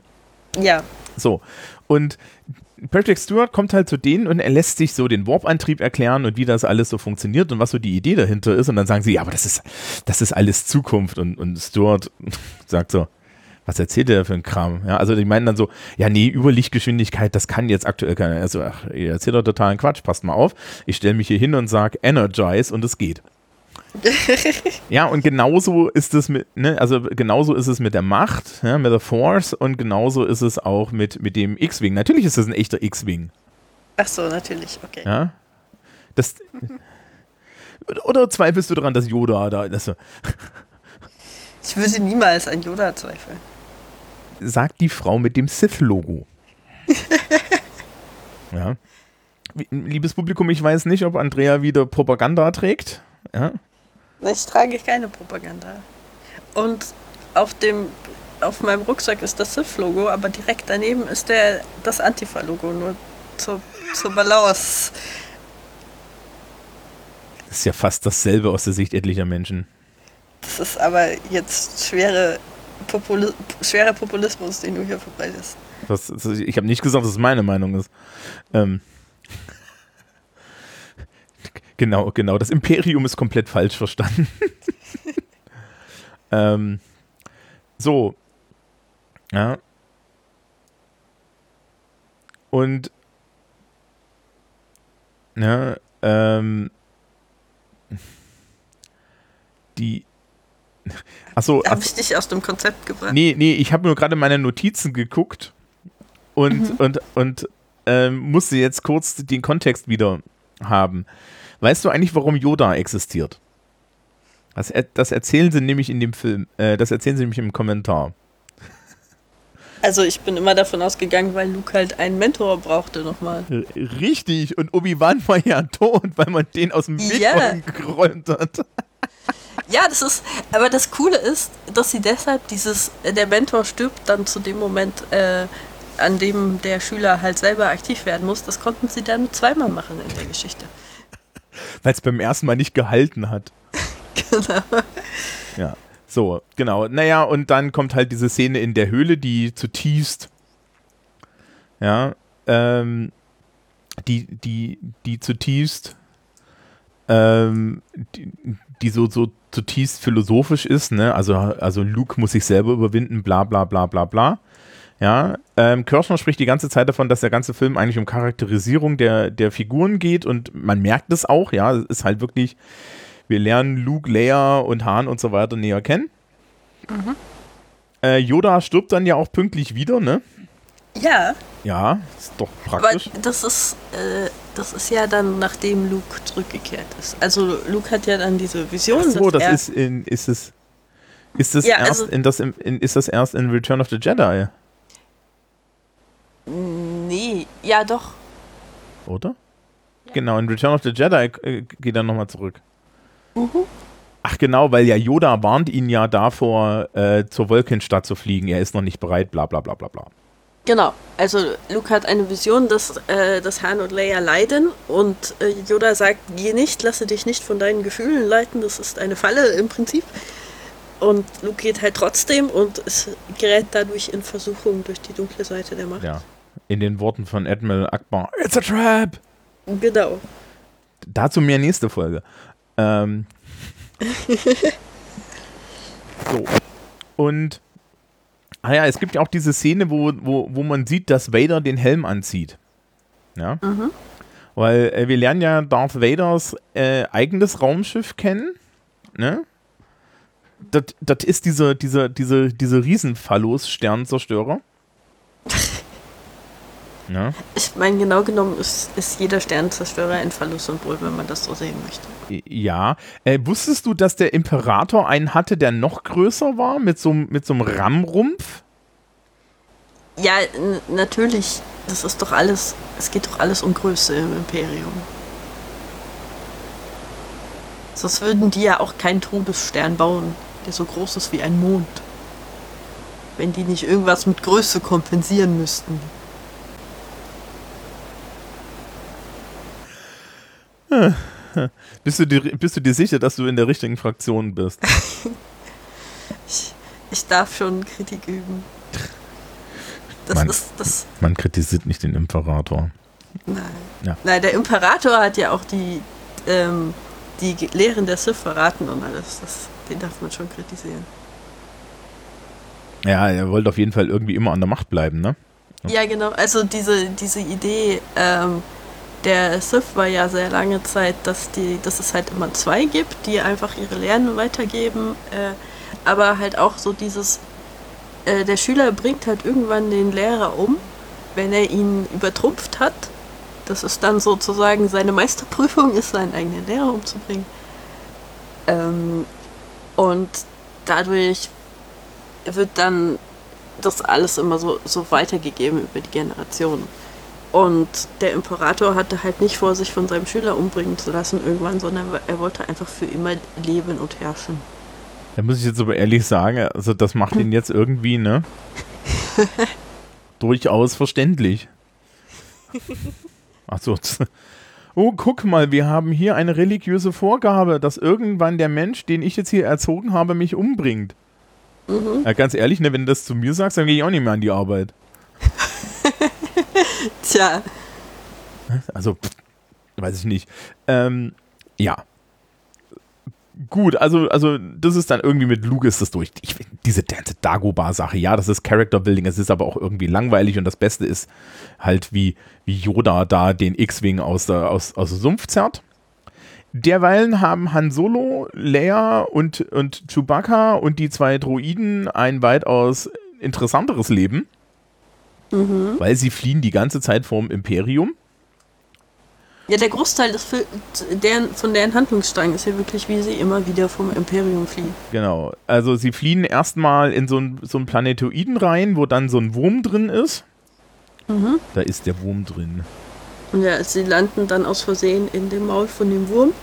Ja. So, und Patrick Stewart kommt halt zu denen und er lässt sich so den Warp-Antrieb erklären und wie das alles so funktioniert und was so die Idee dahinter ist. Und dann sagen sie, ja, aber das ist, das ist alles Zukunft. Und, und Stewart sagt so, was erzählt der für ein Kram? Ja, also die meinen dann so, ja, nee, Überlichtgeschwindigkeit, das kann jetzt aktuell keiner. Also, ach, ihr erzählt doch totalen Quatsch, passt mal auf. Ich stelle mich hier hin und sage Energize und es geht. ja, und genauso ist es mit, ne, also genauso ist es mit der Macht, ja, mit der Force und genauso ist es auch mit, mit dem X-Wing. Natürlich ist es ein echter X-Wing. Ach so, natürlich, okay. Ja. Das, oder zweifelst du daran, dass Yoda da, dass, ich würde niemals an Yoda zweifeln sagt die Frau mit dem Sith-Logo. ja. Liebes Publikum, ich weiß nicht, ob Andrea wieder Propaganda trägt. Ja. Ich trage keine Propaganda. Und auf dem auf meinem Rucksack ist das Sith-Logo, aber direkt daneben ist der, das Antifa-Logo, nur zur, zur Balance. Das ist ja fast dasselbe aus der Sicht etlicher Menschen. Das ist aber jetzt schwere Populi schwerer Populismus, den du hier verbreitest. Das, das, ich habe nicht gesagt, dass es meine Meinung ist. Ähm. Genau, genau. Das Imperium ist komplett falsch verstanden. ähm, so. Ja. Und ja, ähm, die Achso. Habe ich dich aus dem Konzept gebracht? Nee, nee, ich habe nur gerade meine Notizen geguckt und, mhm. und, und ähm, musste jetzt kurz den Kontext wieder haben. Weißt du eigentlich, warum Yoda existiert? Das, das erzählen sie nämlich in dem Film, äh, das erzählen sie nämlich im Kommentar. Also ich bin immer davon ausgegangen, weil Luke halt einen Mentor brauchte nochmal. Richtig, und Obi-Wan war ja tot, weil man den aus dem Weg ja. geräumt hat. Ja, das ist, aber das Coole ist, dass sie deshalb dieses, äh, der Mentor stirbt dann zu dem Moment, äh, an dem der Schüler halt selber aktiv werden muss, das konnten sie dann zweimal machen in der Geschichte. Weil es beim ersten Mal nicht gehalten hat. genau. Ja, so, genau. Naja, und dann kommt halt diese Szene in der Höhle, die zutiefst, ja, ähm, die, die, die zutiefst, ähm, die, die so, so zutiefst philosophisch ist, ne? Also, also Luke muss sich selber überwinden, bla bla bla bla bla. Ja, ähm, Kirschner spricht die ganze Zeit davon, dass der ganze Film eigentlich um Charakterisierung der, der Figuren geht und man merkt es auch, ja, es ist halt wirklich, wir lernen Luke, Leia und Han und so weiter näher kennen. Mhm. Äh, Yoda stirbt dann ja auch pünktlich wieder, ne? Ja. Ja, ist doch praktisch. Aber das ist, äh, das ist ja dann, nachdem Luke zurückgekehrt ist. Also Luke hat ja dann diese Vision. Ach so, das ist in, ist es, ist es ja, erst also, in das, in, ist das erst in Return of the Jedi? Nee, ja doch. Oder? Ja. Genau, in Return of the Jedi äh, geht er nochmal zurück. Mhm. Ach genau, weil ja Yoda warnt ihn ja davor, äh, zur Wolkenstadt zu fliegen. Er ist noch nicht bereit, bla bla bla bla bla. Genau, also Luke hat eine Vision, dass, äh, dass Han und Leia leiden und äh, Yoda sagt, geh nicht, lasse dich nicht von deinen Gefühlen leiten, das ist eine Falle im Prinzip. Und Luke geht halt trotzdem und es gerät dadurch in Versuchung durch die dunkle Seite der Macht. Ja, in den Worten von Admiral Akbar, it's a trap! Genau. Dazu mehr nächste Folge. Ähm. so. Und Ah ja, es gibt ja auch diese Szene, wo, wo, wo man sieht, dass Vader den Helm anzieht. Ja. Mhm. Weil äh, wir lernen ja Darth Vaders äh, eigenes Raumschiff kennen. Ne? Das, das ist dieser, dieser, diese, diese Riesenphallos-Sternzerstörer. ja. Ich meine, genau genommen ist, ist jeder Sternzerstörer ein Phallus-Symbol, wenn man das so sehen möchte. Ja. Äh, wusstest du, dass der Imperator einen hatte, der noch größer war, mit so, mit so einem Rammrumpf? Ja, natürlich. Das ist doch alles, es geht doch alles um Größe im Imperium. Sonst würden die ja auch keinen Todesstern bauen, der so groß ist wie ein Mond. Wenn die nicht irgendwas mit Größe kompensieren müssten. Bist du, dir, bist du dir sicher, dass du in der richtigen Fraktion bist? ich, ich darf schon Kritik üben. Das man, ist das. Man kritisiert nicht den Imperator. Nein. Ja. Nein, der Imperator hat ja auch die, ähm, die Lehren der Sith verraten und alles. Das, den darf man schon kritisieren. Ja, er wollte auf jeden Fall irgendwie immer an der Macht bleiben, ne? Ja, genau. Also diese, diese Idee ähm, der Sith war ja sehr lange Zeit, dass, die, dass es halt immer zwei gibt, die einfach ihre Lehren weitergeben. Äh, aber halt auch so dieses äh, der Schüler bringt halt irgendwann den Lehrer um, wenn er ihn übertrumpft hat. Das ist dann sozusagen seine Meisterprüfung, ist seinen eigenen Lehrer umzubringen. Ähm, und dadurch wird dann das alles immer so, so weitergegeben über die Generationen. Und der Imperator hatte halt nicht vor, sich von seinem Schüler umbringen zu lassen irgendwann, sondern er wollte einfach für immer leben und herrschen. Da muss ich jetzt aber ehrlich sagen, also das macht ihn jetzt irgendwie, ne? durchaus verständlich. Achso. Oh, guck mal, wir haben hier eine religiöse Vorgabe, dass irgendwann der Mensch, den ich jetzt hier erzogen habe, mich umbringt. Mhm. Ja, ganz ehrlich, ne, wenn du das zu mir sagst, dann gehe ich auch nicht mehr an die Arbeit. Tja. Also, weiß ich nicht. Ähm, ja, gut, also, also das ist dann irgendwie mit Luke ist das durch. Ich, diese Dagobah-Sache, ja, das ist Character-Building, es ist aber auch irgendwie langweilig und das Beste ist halt, wie, wie Yoda da den X-Wing aus, aus, aus dem Sumpf zerrt. Derweilen haben Han Solo, Leia und, und Chewbacca und die zwei Droiden ein weitaus interessanteres Leben, mhm. weil sie fliehen die ganze Zeit vom Imperium ja, der Großteil des Fil deren, von deren Handlungsstrang ist ja wirklich, wie sie immer wieder vom Imperium fliehen. Genau. Also sie fliehen erstmal in so ein, so ein Planetoiden rein, wo dann so ein Wurm drin ist. Mhm. Da ist der Wurm drin. Und ja, sie landen dann aus Versehen in dem Maul von dem Wurm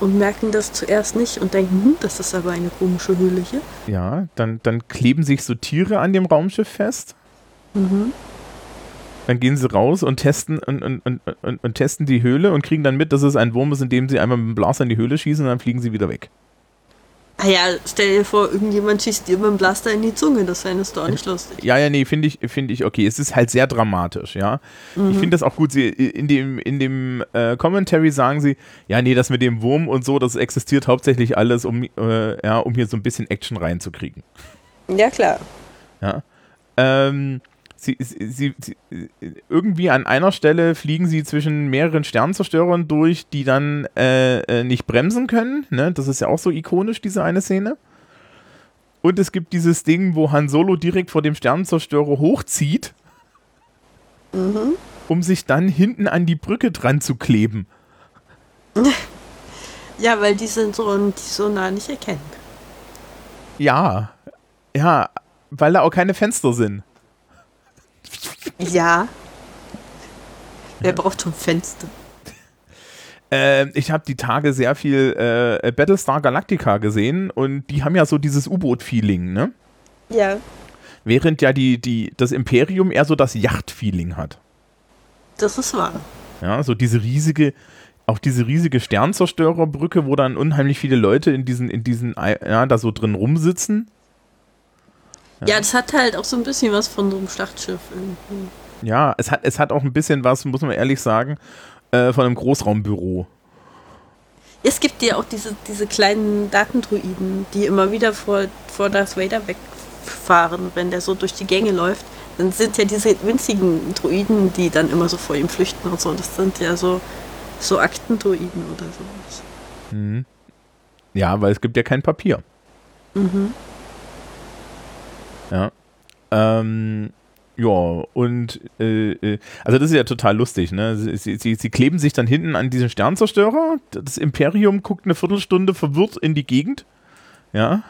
und merken das zuerst nicht und denken, hm, das ist aber eine komische Höhle hier. Ja, dann, dann kleben sich so Tiere an dem Raumschiff fest. Mhm. dann gehen sie raus und testen und, und, und, und, und testen die Höhle und kriegen dann mit, dass es ein Wurm ist, indem sie einmal mit dem Blaster in die Höhle schießen und dann fliegen sie wieder weg. Ah ja, stell dir vor, irgendjemand schießt dir mit dem Blaster in die Zunge, das wäre doch auch nicht lustig. Ja, ja, nee, finde ich, finde ich okay. Es ist halt sehr dramatisch, ja. Mhm. Ich finde das auch gut. Sie, in dem, in dem äh, Commentary sagen sie, ja, nee, das mit dem Wurm und so, das existiert hauptsächlich alles, um, äh, ja, um hier so ein bisschen Action reinzukriegen. Ja, klar. Ja. Ähm, Sie, sie, sie, irgendwie an einer Stelle fliegen sie zwischen mehreren Sternzerstörern durch, die dann äh, äh, nicht bremsen können. Ne? Das ist ja auch so ikonisch, diese eine Szene. Und es gibt dieses Ding, wo Han Solo direkt vor dem Sternenzerstörer hochzieht, mhm. um sich dann hinten an die Brücke dran zu kleben. Ja, weil die sind so, die so nah nicht erkennen. Ja, ja, weil da auch keine Fenster sind. Ja. Wer braucht schon Fenster? Äh, ich habe die Tage sehr viel äh, Battlestar Galactica gesehen und die haben ja so dieses U-Boot-Feeling, ne? Ja. Während ja die, die, das Imperium eher so das Yacht-Feeling hat. Das ist wahr. Ja, so diese riesige, auch diese riesige Sternzerstörerbrücke, wo dann unheimlich viele Leute in diesen, in diesen, ja, da so drin rumsitzen. Ja. ja, das hat halt auch so ein bisschen was von so einem Schlachtschiff irgendwie. Ja, es hat, es hat auch ein bisschen was, muss man ehrlich sagen, äh, von einem Großraumbüro. Es gibt ja auch diese, diese kleinen Datendruiden, die immer wieder vor, vor Darth Vader wegfahren, wenn der so durch die Gänge läuft. Dann sind ja diese winzigen Druiden, die dann immer so vor ihm flüchten und so. Das sind ja so, so Aktendruiden oder sowas. Mhm. Ja, weil es gibt ja kein Papier. Mhm. Ja. Ähm, ja, und äh, äh, also das ist ja total lustig, ne? Sie, sie, sie, kleben sich dann hinten an diesen Sternzerstörer. Das Imperium guckt eine Viertelstunde verwirrt in die Gegend. Ja.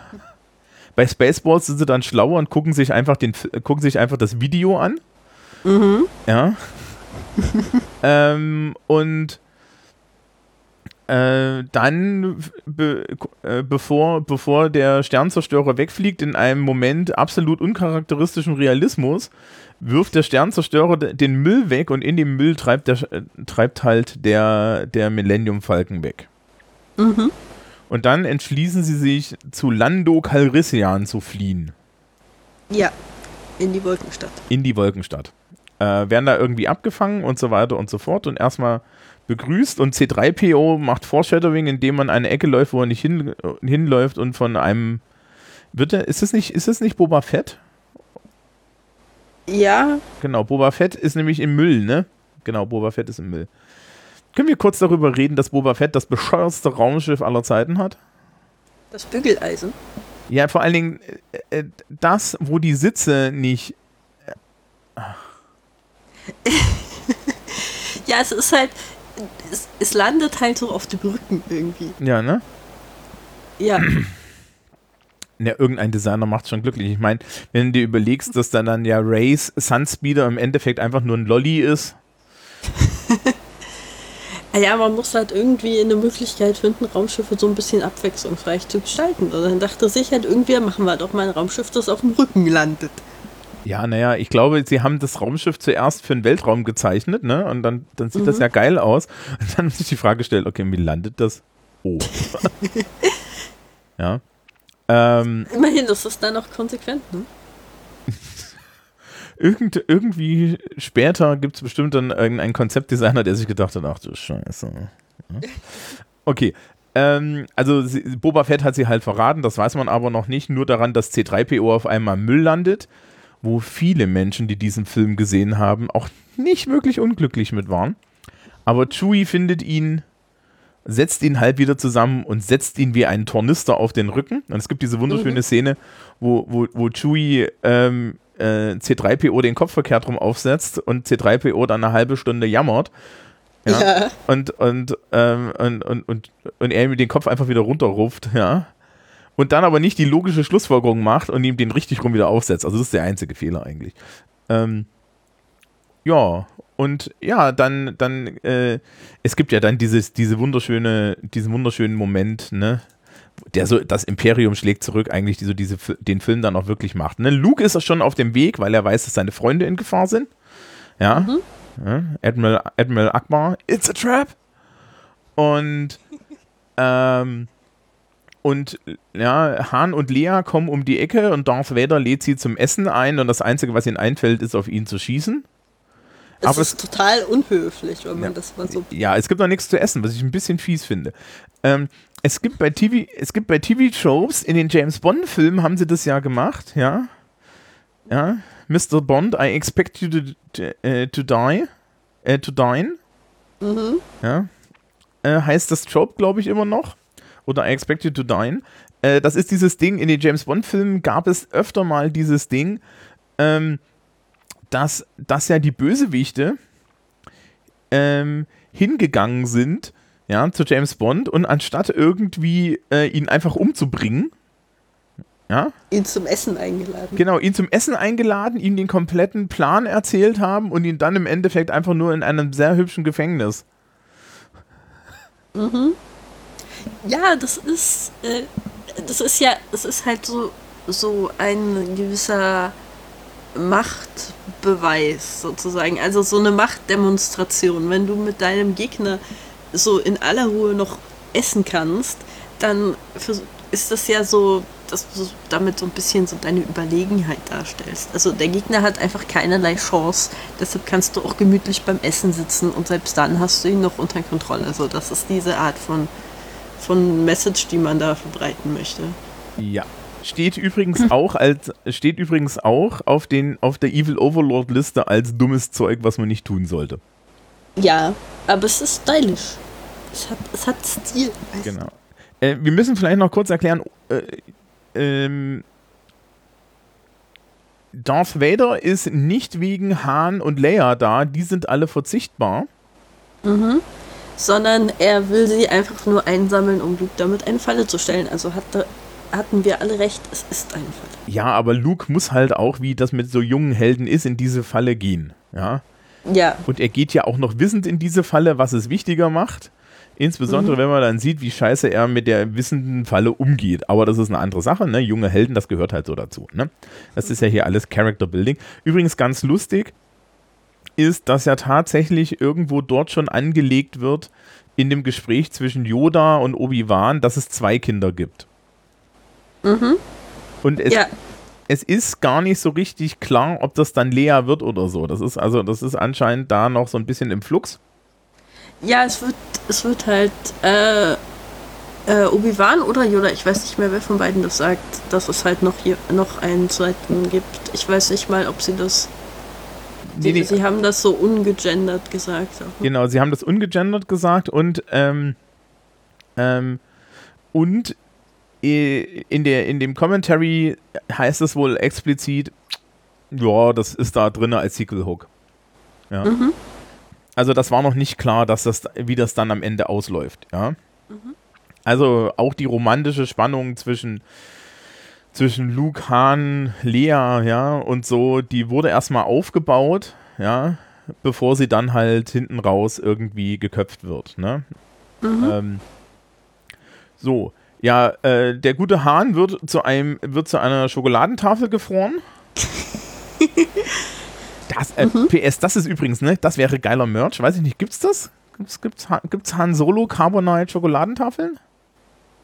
Bei Spaceballs sind sie dann schlauer und gucken sich einfach den gucken sich einfach das Video an. Mhm. Ja. ähm, und äh, dann, be, äh, bevor, bevor der Sternzerstörer wegfliegt, in einem Moment absolut uncharakteristischen Realismus, wirft der Sternzerstörer den Müll weg und in dem Müll treibt, der, äh, treibt halt der, der Millennium Falcon weg. Mhm. Und dann entschließen sie sich, zu Lando Calrissian zu fliehen. Ja, in die Wolkenstadt. In die Wolkenstadt. Äh, werden da irgendwie abgefangen und so weiter und so fort und erstmal begrüßt und C3PO macht Foreshadowing, indem man eine Ecke läuft, wo er nicht hin, hinläuft und von einem wird er, ist es nicht, ist es nicht Boba Fett? Ja. Genau, Boba Fett ist nämlich im Müll, ne? Genau, Boba Fett ist im Müll. Können wir kurz darüber reden, dass Boba Fett das bescheuerste Raumschiff aller Zeiten hat? Das Bügeleisen. Ja, vor allen Dingen äh, äh das, wo die Sitze nicht. Äh, ja, es ist halt, es, es landet halt so auf dem Rücken irgendwie. Ja, ne? Ja. Ja, irgendein Designer macht schon glücklich. Ich meine, wenn du dir überlegst, dass dann, dann ja Rays Sunspeeder im Endeffekt einfach nur ein Lolly ist. ja, man muss halt irgendwie eine Möglichkeit finden, Raumschiffe so ein bisschen abwechslungsreich zu gestalten. Und dann dachte sich halt irgendwer, machen wir doch mal ein Raumschiff, das auf dem Rücken landet. Ja, naja, ich glaube, sie haben das Raumschiff zuerst für den Weltraum gezeichnet, ne? Und dann, dann sieht mhm. das ja geil aus. Und dann muss ich die Frage stellen, okay, wie landet das? Oh. ja. Ähm, Immerhin, das ist dann noch konsequent, ne? Irgend, irgendwie später gibt es bestimmt dann irgendeinen Konzeptdesigner, der sich gedacht hat, ach du Scheiße. Okay, ähm, also Boba Fett hat sie halt verraten, das weiß man aber noch nicht, nur daran, dass C3PO auf einmal Müll landet wo viele Menschen, die diesen Film gesehen haben, auch nicht wirklich unglücklich mit waren. Aber Chewie findet ihn, setzt ihn halt wieder zusammen und setzt ihn wie einen Tornister auf den Rücken. Und es gibt diese wunderschöne mhm. Szene, wo, wo, wo Chewie ähm, äh, C3PO den Kopf verkehrt rum aufsetzt und C3PO dann eine halbe Stunde jammert. Ja. ja. Und, und, ähm, und, und, und, und er ihm den Kopf einfach wieder runterruft, ja und dann aber nicht die logische Schlussfolgerung macht und ihm den richtig rum wieder aufsetzt. Also das ist der einzige Fehler eigentlich. Ähm, ja, und ja, dann, dann, äh, es gibt ja dann dieses, diese wunderschöne, diesen wunderschönen Moment, ne? Der so, das Imperium schlägt zurück, eigentlich die so diese, den Film dann auch wirklich macht. Ne? Luke ist schon auf dem Weg, weil er weiß, dass seine Freunde in Gefahr sind. Ja, mhm. ja Admiral, Admiral Akbar, it's a trap. Und ähm, und ja, Han und Lea kommen um die Ecke und Darth Vader lädt sie zum Essen ein und das Einzige, was ihnen einfällt, ist auf ihn zu schießen. Es Aber ist es, total unhöflich, wenn man ja, das mal so. Ja, es gibt noch nichts zu essen, was ich ein bisschen fies finde. Ähm, es gibt bei TV, es gibt bei TV-Shows, in den James Bond-Filmen haben sie das ja gemacht, ja. Ja. Mr. Bond, I expect you to, uh, to die. Uh, to dine. Mhm. Ja. Äh, heißt das Trope, glaube ich, immer noch. Oder I expect you to dine. Äh, das ist dieses Ding, in den James Bond-Filmen gab es öfter mal dieses Ding, ähm, dass, dass ja die Bösewichte ähm, hingegangen sind ja, zu James Bond und anstatt irgendwie äh, ihn einfach umzubringen, ja? Ihn zum Essen eingeladen. Genau, ihn zum Essen eingeladen, ihm den kompletten Plan erzählt haben und ihn dann im Endeffekt einfach nur in einem sehr hübschen Gefängnis. Mhm. Ja, das ist, äh, das ist ja, es ist halt so, so ein gewisser Machtbeweis sozusagen, also so eine Machtdemonstration. Wenn du mit deinem Gegner so in aller Ruhe noch essen kannst, dann ist das ja so, dass du damit so ein bisschen so deine Überlegenheit darstellst. Also der Gegner hat einfach keinerlei Chance, deshalb kannst du auch gemütlich beim Essen sitzen und selbst dann hast du ihn noch unter Kontrolle. Also das ist diese Art von, von Message, die man da verbreiten möchte. Ja. Steht übrigens auch als steht übrigens auch auf den auf der Evil Overlord Liste als dummes Zeug, was man nicht tun sollte. Ja, aber es ist stylisch. Es hat, es hat Stil. Genau. Äh, wir müssen vielleicht noch kurz erklären, äh, ähm, Darth Vader ist nicht wegen Han und Leia da, die sind alle verzichtbar. Mhm. Sondern er will sie einfach nur einsammeln, um Luke damit eine Falle zu stellen. Also hatte, hatten wir alle recht, es ist eine Falle. Ja, aber Luke muss halt auch, wie das mit so jungen Helden ist, in diese Falle gehen. Ja. Ja. Und er geht ja auch noch wissend in diese Falle, was es wichtiger macht. Insbesondere, mhm. wenn man dann sieht, wie scheiße er mit der wissenden Falle umgeht. Aber das ist eine andere Sache, ne? Junge Helden, das gehört halt so dazu, ne? Das ist ja hier alles Character Building. Übrigens ganz lustig ist, dass ja tatsächlich irgendwo dort schon angelegt wird, in dem Gespräch zwischen Yoda und Obi-Wan, dass es zwei Kinder gibt. Mhm. Und es, ja. es ist gar nicht so richtig klar, ob das dann Lea wird oder so. Das ist also, das ist anscheinend da noch so ein bisschen im Flux. Ja, es wird, es wird halt äh, äh, Obi-Wan oder Yoda, ich weiß nicht mehr, wer von beiden das sagt, dass es halt noch hier noch einen zweiten gibt. Ich weiß nicht mal, ob sie das. Nee, nee. Sie haben das so ungegendert gesagt. Auch, ne? Genau, sie haben das ungegendert gesagt und ähm, ähm, und in, der, in dem Commentary heißt es wohl explizit, ja, das ist da drin als Sequel-Hook. Ja. Mhm. Also das war noch nicht klar, dass das, wie das dann am Ende ausläuft, ja. Mhm. Also auch die romantische Spannung zwischen, zwischen Luke, Han, Lea, ja, und so, die wurde erstmal aufgebaut, ja, bevor sie dann halt hinten raus irgendwie geköpft wird, ne? Mhm. Ähm, so, ja, äh, der gute Hahn wird zu einem, wird zu einer Schokoladentafel gefroren. Das, äh, mhm. PS, das ist übrigens, ne, das wäre geiler Merch. Weiß ich nicht, gibt's das? Gibt's, gibt's, gibt's Han Solo Carbonite Schokoladentafeln?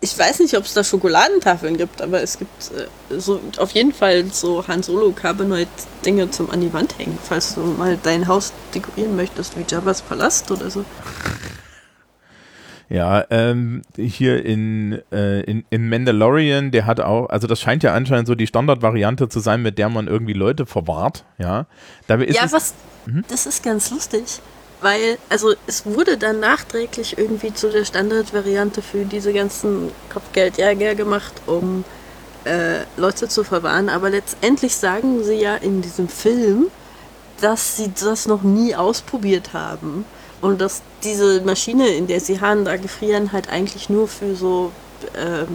Ich weiß nicht, ob es da Schokoladentafeln gibt, aber es gibt äh, so auf jeden Fall so Han Solo Carbonite Dinge zum an die Wand hängen, falls du mal dein Haus dekorieren möchtest wie Jabba's Palast oder so. Ja, ähm, hier in, äh, in, in Mandalorian, der hat auch, also das scheint ja anscheinend so die Standardvariante zu sein, mit der man irgendwie Leute verwahrt, ja. Dabei ist ja, was, mhm. das ist ganz lustig, weil, also es wurde dann nachträglich irgendwie zu der Standardvariante für diese ganzen Kopfgeldjäger gemacht, um äh, Leute zu verwahren, aber letztendlich sagen sie ja in diesem Film, dass sie das noch nie ausprobiert haben. Und dass diese Maschine, in der sie Hahn da gefrieren, halt eigentlich nur für so äh,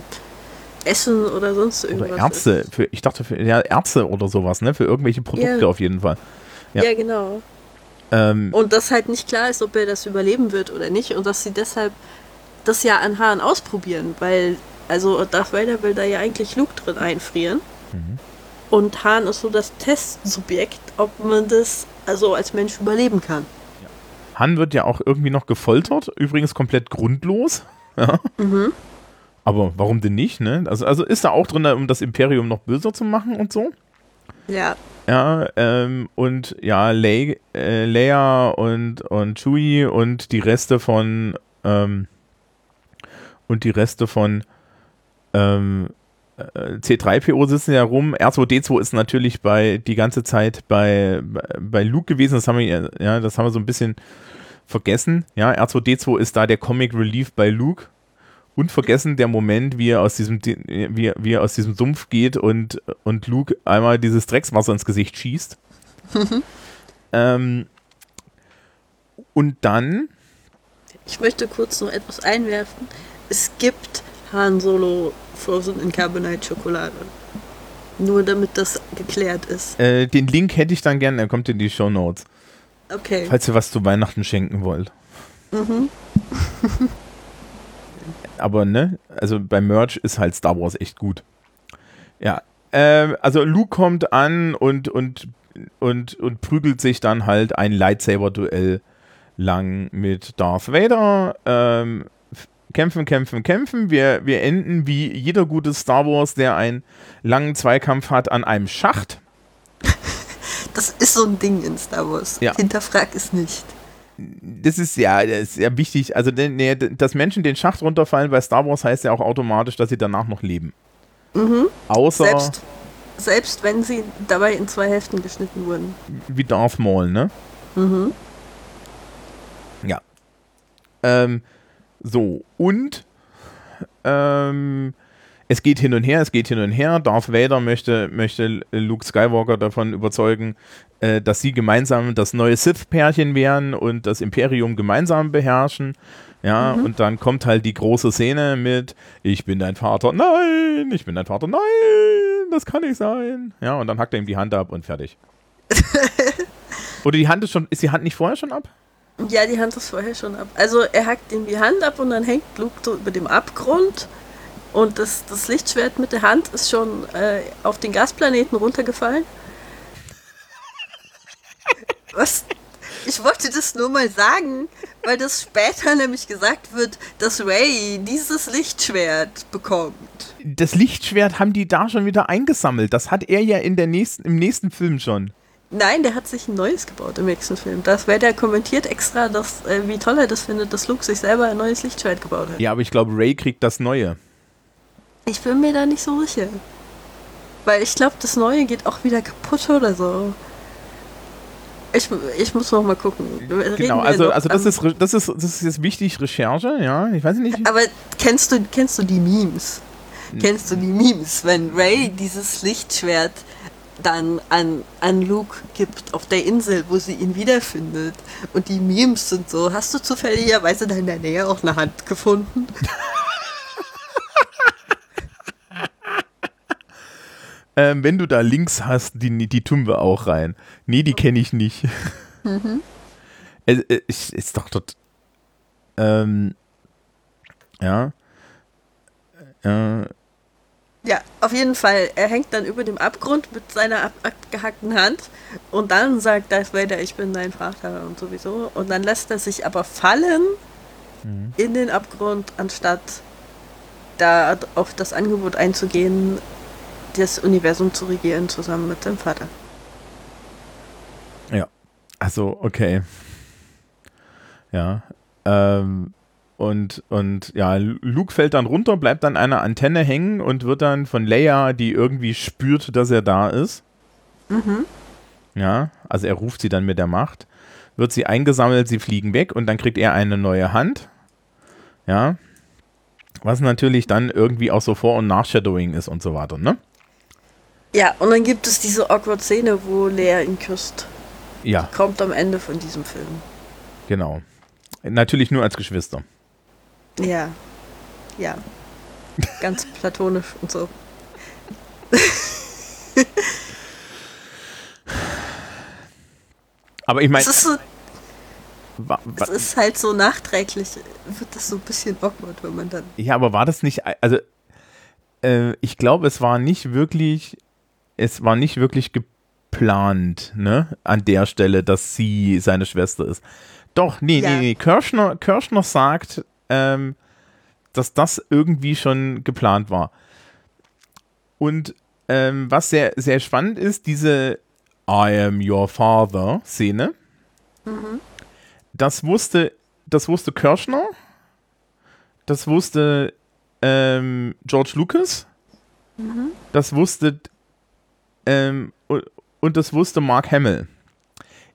Essen oder sonst irgendwas. Oder Ärzte, für, ich dachte für ja, Ärzte oder sowas, ne? Für irgendwelche Produkte ja. auf jeden Fall. Ja, ja genau. Ähm, und dass halt nicht klar ist, ob er das überleben wird oder nicht. Und dass sie deshalb das ja an Haaren ausprobieren, weil, also Darth Vader will da ja eigentlich Luke drin einfrieren. Mhm. Und Hahn ist so das Testsubjekt, ob man das also als Mensch überleben kann. Han wird ja auch irgendwie noch gefoltert, übrigens komplett grundlos. Ja. Mhm. Aber warum denn nicht, ne? Also, also ist da auch drin, um das Imperium noch böser zu machen und so? Ja. Ja, ähm, und ja, Le äh, Leia und, und Chewie und die Reste von ähm, und die Reste von ähm, äh, C3PO sitzen ja rum. R2D2 ist natürlich bei die ganze Zeit bei, bei Luke gewesen. Das haben wir, ja, das haben wir so ein bisschen vergessen. Ja, R2D2 ist da der Comic Relief bei Luke. Und vergessen der Moment, wie er aus diesem, wie, wie er aus diesem Sumpf geht und, und Luke einmal dieses Dreckswasser ins Gesicht schießt. ähm, und dann. Ich möchte kurz noch etwas einwerfen. Es gibt Han Solo Frozen in Carbonite Schokolade. Nur damit das geklärt ist. Äh, den Link hätte ich dann gerne, er kommt in die Show Notes. Okay. Falls ihr was zu Weihnachten schenken wollt. Mhm. Aber ne, also beim Merch ist halt Star Wars echt gut. Ja, äh, also Luke kommt an und, und, und, und prügelt sich dann halt ein Lightsaber-Duell lang mit Darth Vader. Ähm, kämpfen, kämpfen, kämpfen. Wir, wir enden wie jeder gute Star Wars, der einen langen Zweikampf hat, an einem Schacht. Das ist so ein Ding in Star Wars. Ja. Hinterfrag es nicht. Das ist ja, das ist ja wichtig. Also, nee, dass Menschen den Schacht runterfallen bei Star Wars heißt ja auch automatisch, dass sie danach noch leben. Mhm. Außer. Selbst, selbst wenn sie dabei in zwei Hälften geschnitten wurden. Wie Darth Maul, ne? Mhm. Ja. Ähm, so, und ähm, es geht hin und her, es geht hin und her. Darth Vader möchte, möchte Luke Skywalker davon überzeugen, äh, dass sie gemeinsam das neue Sith-Pärchen wären und das Imperium gemeinsam beherrschen. Ja, mhm. und dann kommt halt die große Szene mit Ich bin dein Vater, nein, ich bin dein Vater, nein, das kann nicht sein. Ja, und dann hackt er ihm die Hand ab und fertig. Oder die Hand ist schon, ist die Hand nicht vorher schon ab? Ja, die Hand ist vorher schon ab. Also er hackt ihm die Hand ab und dann hängt Luke so über dem Abgrund und das, das Lichtschwert mit der Hand ist schon äh, auf den Gasplaneten runtergefallen. Was? Ich wollte das nur mal sagen, weil das später nämlich gesagt wird, dass Ray dieses Lichtschwert bekommt. Das Lichtschwert haben die da schon wieder eingesammelt. Das hat er ja in der nächsten, im nächsten Film schon. Nein, der hat sich ein neues gebaut im nächsten Film. Das wäre der kommentiert extra, dass, äh, wie toll er das findet, dass Luke sich selber ein neues Lichtschwert gebaut hat. Ja, aber ich glaube, Ray kriegt das neue. Ich bin mir da nicht so sicher. Weil ich glaube, das neue geht auch wieder kaputt oder so. Ich, ich muss noch mal gucken. Genau, also, also das, ist, das, ist, das ist jetzt wichtig, Recherche, ja, ich weiß nicht. Aber kennst du, kennst du die Memes? Kennst du die Memes, wenn Ray dieses Lichtschwert dann an, an Luke gibt auf der Insel, wo sie ihn wiederfindet. Und die Memes sind so, hast du zufälligerweise da in der Nähe auch eine Hand gefunden? ähm, wenn du da Links hast, die, die tun wir auch rein. Nee, die kenne ich nicht. Mhm. es, es ist doch dort. Ähm, ja. Äh, ja, auf jeden Fall. Er hängt dann über dem Abgrund mit seiner abgehackten Hand und dann sagt Darth Vader, ich bin dein Vater und sowieso. Und dann lässt er sich aber fallen mhm. in den Abgrund, anstatt da auf das Angebot einzugehen, das Universum zu regieren, zusammen mit seinem Vater. Ja, also okay. Ja, ähm, und, und ja, Luke fällt dann runter, bleibt an einer Antenne hängen und wird dann von Leia, die irgendwie spürt, dass er da ist. Mhm. Ja, also er ruft sie dann mit der Macht. Wird sie eingesammelt, sie fliegen weg und dann kriegt er eine neue Hand. Ja. Was natürlich dann irgendwie auch so Vor- und Nachshadowing ist und so weiter, ne? Ja, und dann gibt es diese awkward Szene, wo Leia ihn küsst. Ja. Die kommt am Ende von diesem Film. Genau. Natürlich nur als Geschwister. Ja. Ja. Ganz platonisch und so. Aber ich meine. Es, ist so, es ist halt so nachträglich, wird das so ein bisschen awkward, wenn man dann. Ja, aber war das nicht. Also, äh, ich glaube, es war nicht wirklich. Es war nicht wirklich geplant plant, ne, an der Stelle, dass sie seine Schwester ist. Doch, nee, ja. nee, nee. Kirschner, Kirschner sagt, ähm, dass das irgendwie schon geplant war. Und ähm, was sehr, sehr spannend ist, diese I am your father Szene. Mhm. Das wusste, das wusste Kirschner. Das wusste ähm, George Lucas. Mhm. Das wusste ähm, und das wusste Mark Hamill.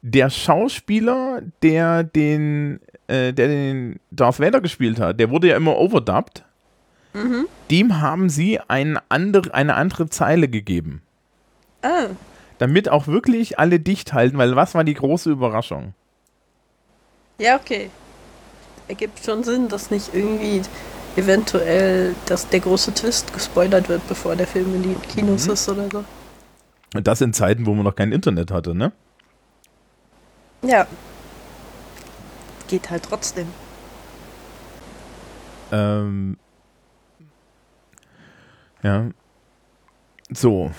Der Schauspieler, der den, äh, der den Darth Vader gespielt hat, der wurde ja immer overdubbed. Mhm. Dem haben sie ein andere, eine andere Zeile gegeben. Oh. Damit auch wirklich alle dicht halten, weil was war die große Überraschung? Ja, okay. Ergibt schon Sinn, dass nicht irgendwie eventuell dass der große Twist gespoilert wird, bevor der Film in die Kinos mhm. ist oder so. Und das in Zeiten, wo man noch kein Internet hatte, ne? Ja. Geht halt trotzdem. Ähm. Ja. So.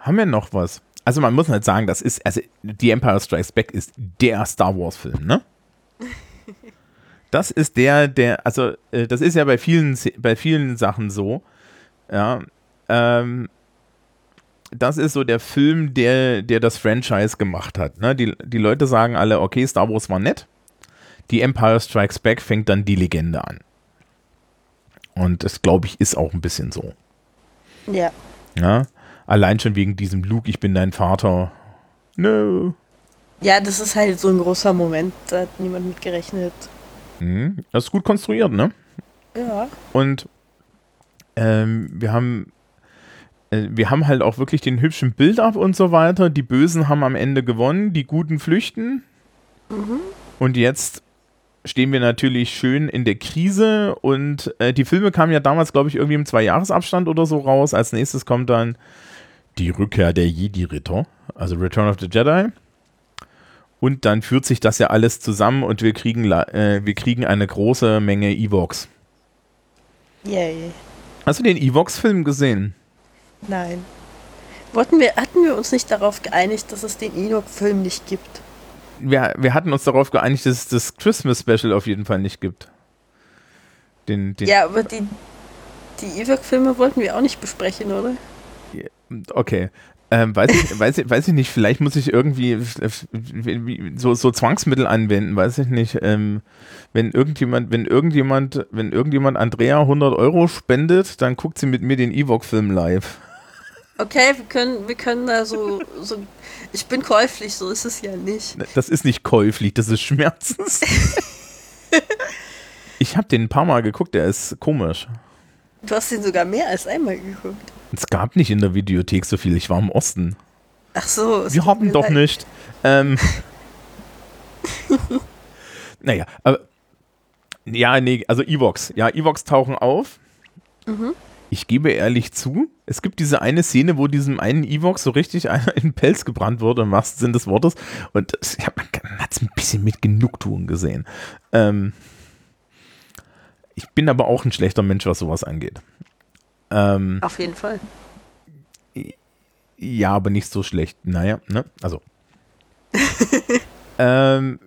Haben wir noch was? Also man muss halt sagen, das ist, also The Empire Strikes Back ist der Star Wars Film, ne? Das ist der, der, also äh, das ist ja bei vielen, bei vielen Sachen so, ja. Ähm, das ist so der Film, der, der das Franchise gemacht hat. Ne? Die, die Leute sagen alle, okay, Star Wars war nett. Die Empire Strikes Back fängt dann die Legende an. Und das, glaube ich, ist auch ein bisschen so. Ja. ja. Allein schon wegen diesem Luke, ich bin dein Vater. No. Ja, das ist halt so ein großer Moment, da hat niemand mit gerechnet. Mhm. Das ist gut konstruiert, ne? Ja. Und ähm, wir haben wir haben halt auch wirklich den hübschen Build-up und so weiter. Die Bösen haben am Ende gewonnen, die Guten flüchten. Mhm. Und jetzt stehen wir natürlich schön in der Krise und äh, die Filme kamen ja damals, glaube ich, irgendwie im Zwei-Jahres-Abstand oder so raus. Als nächstes kommt dann die Rückkehr der Jedi-Ritter, also Return of the Jedi. Und dann führt sich das ja alles zusammen und wir kriegen, äh, wir kriegen eine große Menge Evox. Yay. Hast du den Evox-Film gesehen? Nein. Wollten wir, hatten wir uns nicht darauf geeinigt, dass es den Enoch-Film nicht gibt? Wir, wir hatten uns darauf geeinigt, dass es das Christmas-Special auf jeden Fall nicht gibt. Den, den ja, aber die, die Ewok-Filme wollten wir auch nicht besprechen, oder? Okay. Ähm, weiß, ich, weiß, ich, weiß ich nicht, vielleicht muss ich irgendwie so, so Zwangsmittel anwenden, weiß ich nicht. Ähm, wenn irgendjemand, wenn irgendjemand, wenn irgendjemand Andrea 100 Euro spendet, dann guckt sie mit mir den Ewok-Film live. Okay, wir können, wir können da so, so. Ich bin käuflich, so ist es ja nicht. Das ist nicht käuflich, das ist Schmerzens. ich habe den ein paar Mal geguckt, der ist komisch. Du hast ihn sogar mehr als einmal geguckt. Es gab nicht in der Videothek so viel, ich war im Osten. Ach so. Wir haben doch leid. nicht. Ähm, naja, aber. Ja, nee, also Evox. Ja, Evox tauchen auf. Mhm ich gebe ehrlich zu, es gibt diese eine Szene, wo diesem einen Evox so richtig einer in den Pelz gebrannt wurde, im wahrsten Sinn des Wortes. Und das, ja, man hat es ein bisschen mit Genugtuung gesehen. Ähm, ich bin aber auch ein schlechter Mensch, was sowas angeht. Ähm, Auf jeden Fall. Ja, aber nicht so schlecht. Naja, ne? Also. ähm,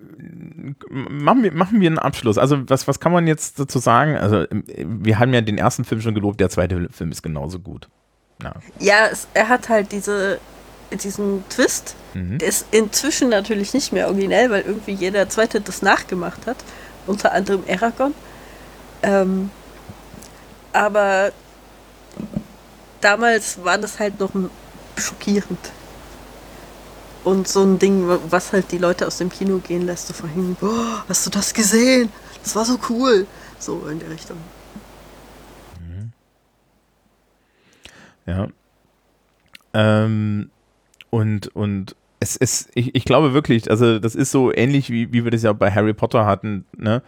machen wir, machen wir einen Abschluss. Also, was, was kann man jetzt dazu sagen? Also, wir haben ja den ersten Film schon gelobt, der zweite Film ist genauso gut. Ja, ja es, er hat halt diese, diesen Twist. Mhm. Der ist inzwischen natürlich nicht mehr originell, weil irgendwie jeder zweite das nachgemacht hat. Unter anderem Aragorn. Ähm, aber damals war das halt noch schockierend. Und so ein Ding, was halt die Leute aus dem Kino gehen lässt, so vorhin, oh, hast du das gesehen? Das war so cool. So in der Richtung. Mhm. Ja. Ähm, und, und es ist, ich, ich glaube wirklich, also das ist so ähnlich wie, wie wir das ja bei Harry Potter hatten, ne?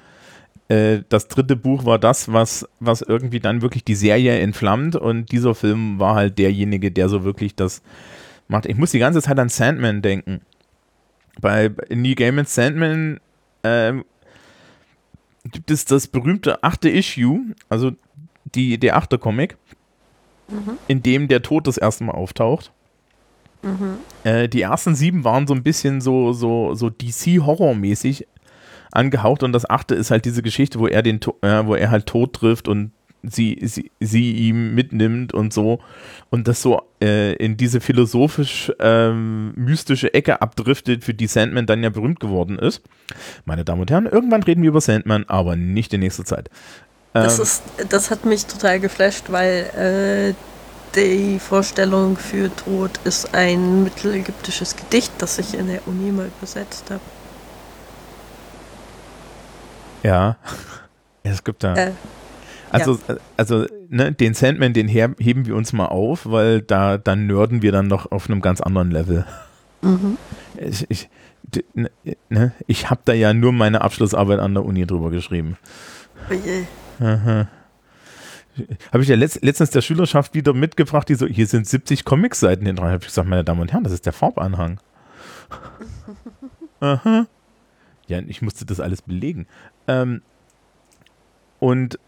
Äh, das dritte Buch war das, was, was irgendwie dann wirklich die Serie entflammt und dieser Film war halt derjenige, der so wirklich das, macht. Ich muss die ganze Zeit an Sandman denken. Bei Neil Gaiman's Sandman ähm, gibt es das berühmte achte Issue, also die, der achte Comic, mhm. in dem der Tod das erste Mal auftaucht. Mhm. Äh, die ersten sieben waren so ein bisschen so, so, so DC-Horror-mäßig angehaucht und das achte ist halt diese Geschichte, wo er den, äh, wo er halt tot trifft und sie, sie, sie ihm mitnimmt und so und das so äh, in diese philosophisch ähm, mystische Ecke abdriftet, für die Sandman dann ja berühmt geworden ist. Meine Damen und Herren, irgendwann reden wir über Sandman, aber nicht in nächster Zeit. Das, ähm, ist, das hat mich total geflasht, weil äh, die Vorstellung für Tod ist ein mittelägyptisches Gedicht, das ich in der Uni mal übersetzt habe. Ja, es gibt da. Äh, also, ja. also ne, den Sandman, den heben wir uns mal auf, weil da dann nörden wir dann noch auf einem ganz anderen Level. Mhm. Ich, ich, ne, ne, ich habe da ja nur meine Abschlussarbeit an der Uni drüber geschrieben. Oh je. Aha. Habe ich ja letzt, letztens der Schülerschaft wieder mitgebracht, die so, hier sind 70 Comicseiten hinten dran. Habe ich gesagt, meine Damen und Herren, das ist der Farbanhang. Aha. Ja, ich musste das alles belegen. Ähm, und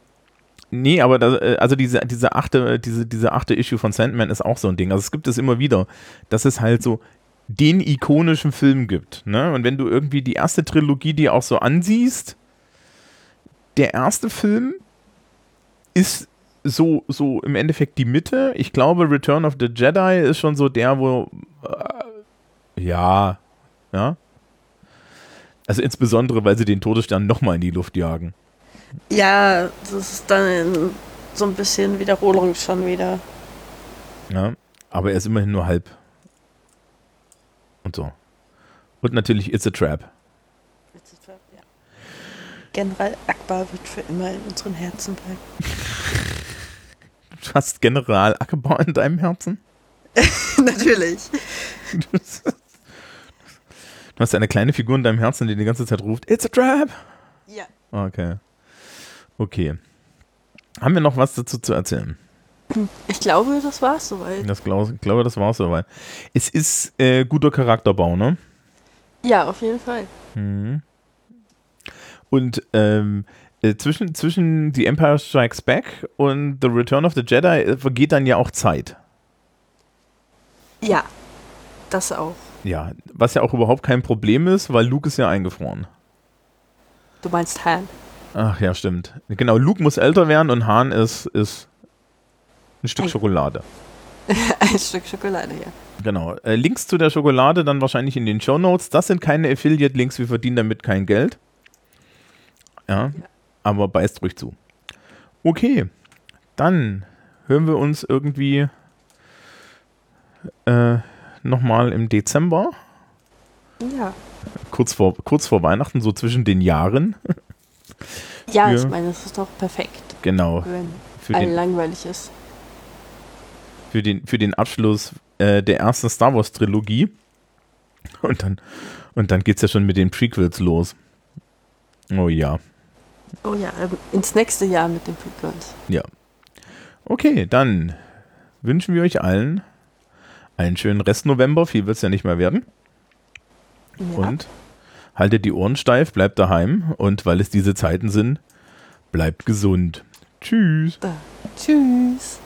nee, aber das, äh, also diese, diese achte, diese, diese achte Issue von Sandman ist auch so ein Ding. Also es gibt es immer wieder, dass es halt so den ikonischen Film gibt. Ne? Und wenn du irgendwie die erste Trilogie die auch so ansiehst, der erste Film ist so, so im Endeffekt die Mitte. Ich glaube, Return of the Jedi ist schon so der, wo äh, ja, ja. Also insbesondere, weil sie den Todesstern nochmal in die Luft jagen. Ja, das ist dann so ein bisschen Wiederholung schon wieder. Ja, aber er ist immerhin nur halb. Und so. Und natürlich It's a Trap. It's a Trap, ja. General Akbar wird für immer in unseren Herzen bleiben. Du hast General Akbar in deinem Herzen? natürlich. Du hast eine kleine Figur in deinem Herzen, die die ganze Zeit ruft, It's a Trap! Ja. Okay. Okay. Haben wir noch was dazu zu erzählen? Ich glaube, das war es soweit. Das glaub, ich glaube, das war es soweit. Es ist äh, guter Charakterbau, ne? Ja, auf jeden Fall. Mhm. Und ähm, äh, zwischen, zwischen The Empire Strikes Back und The Return of the Jedi äh, vergeht dann ja auch Zeit. Ja, das auch. Ja, was ja auch überhaupt kein Problem ist, weil Luke ist ja eingefroren. Du meinst Han? Ach ja, stimmt. Genau, Luke muss älter werden und Han ist, ist ein Stück ein. Schokolade. ein Stück Schokolade, ja. Genau. Äh, Links zu der Schokolade dann wahrscheinlich in den Show Notes. Das sind keine Affiliate-Links, wir verdienen damit kein Geld. Ja, ja. Aber beißt ruhig zu. Okay, dann hören wir uns irgendwie äh, nochmal im Dezember. Ja. Kurz vor, kurz vor Weihnachten, so zwischen den Jahren. Ja, für, ich meine, das ist doch perfekt. Genau. Wenn für den, langweilig ist. Für den, für den Abschluss äh, der ersten Star Wars Trilogie. Und dann, und dann geht es ja schon mit den Prequels los. Oh ja. Oh ja, ähm, ins nächste Jahr mit den Prequels. Ja. Okay, dann wünschen wir euch allen einen schönen Rest November. Viel wird es ja nicht mehr werden. Ja. Und haltet die Ohren steif, bleibt daheim und weil es diese Zeiten sind, bleibt gesund. Tschüss. Da. Tschüss.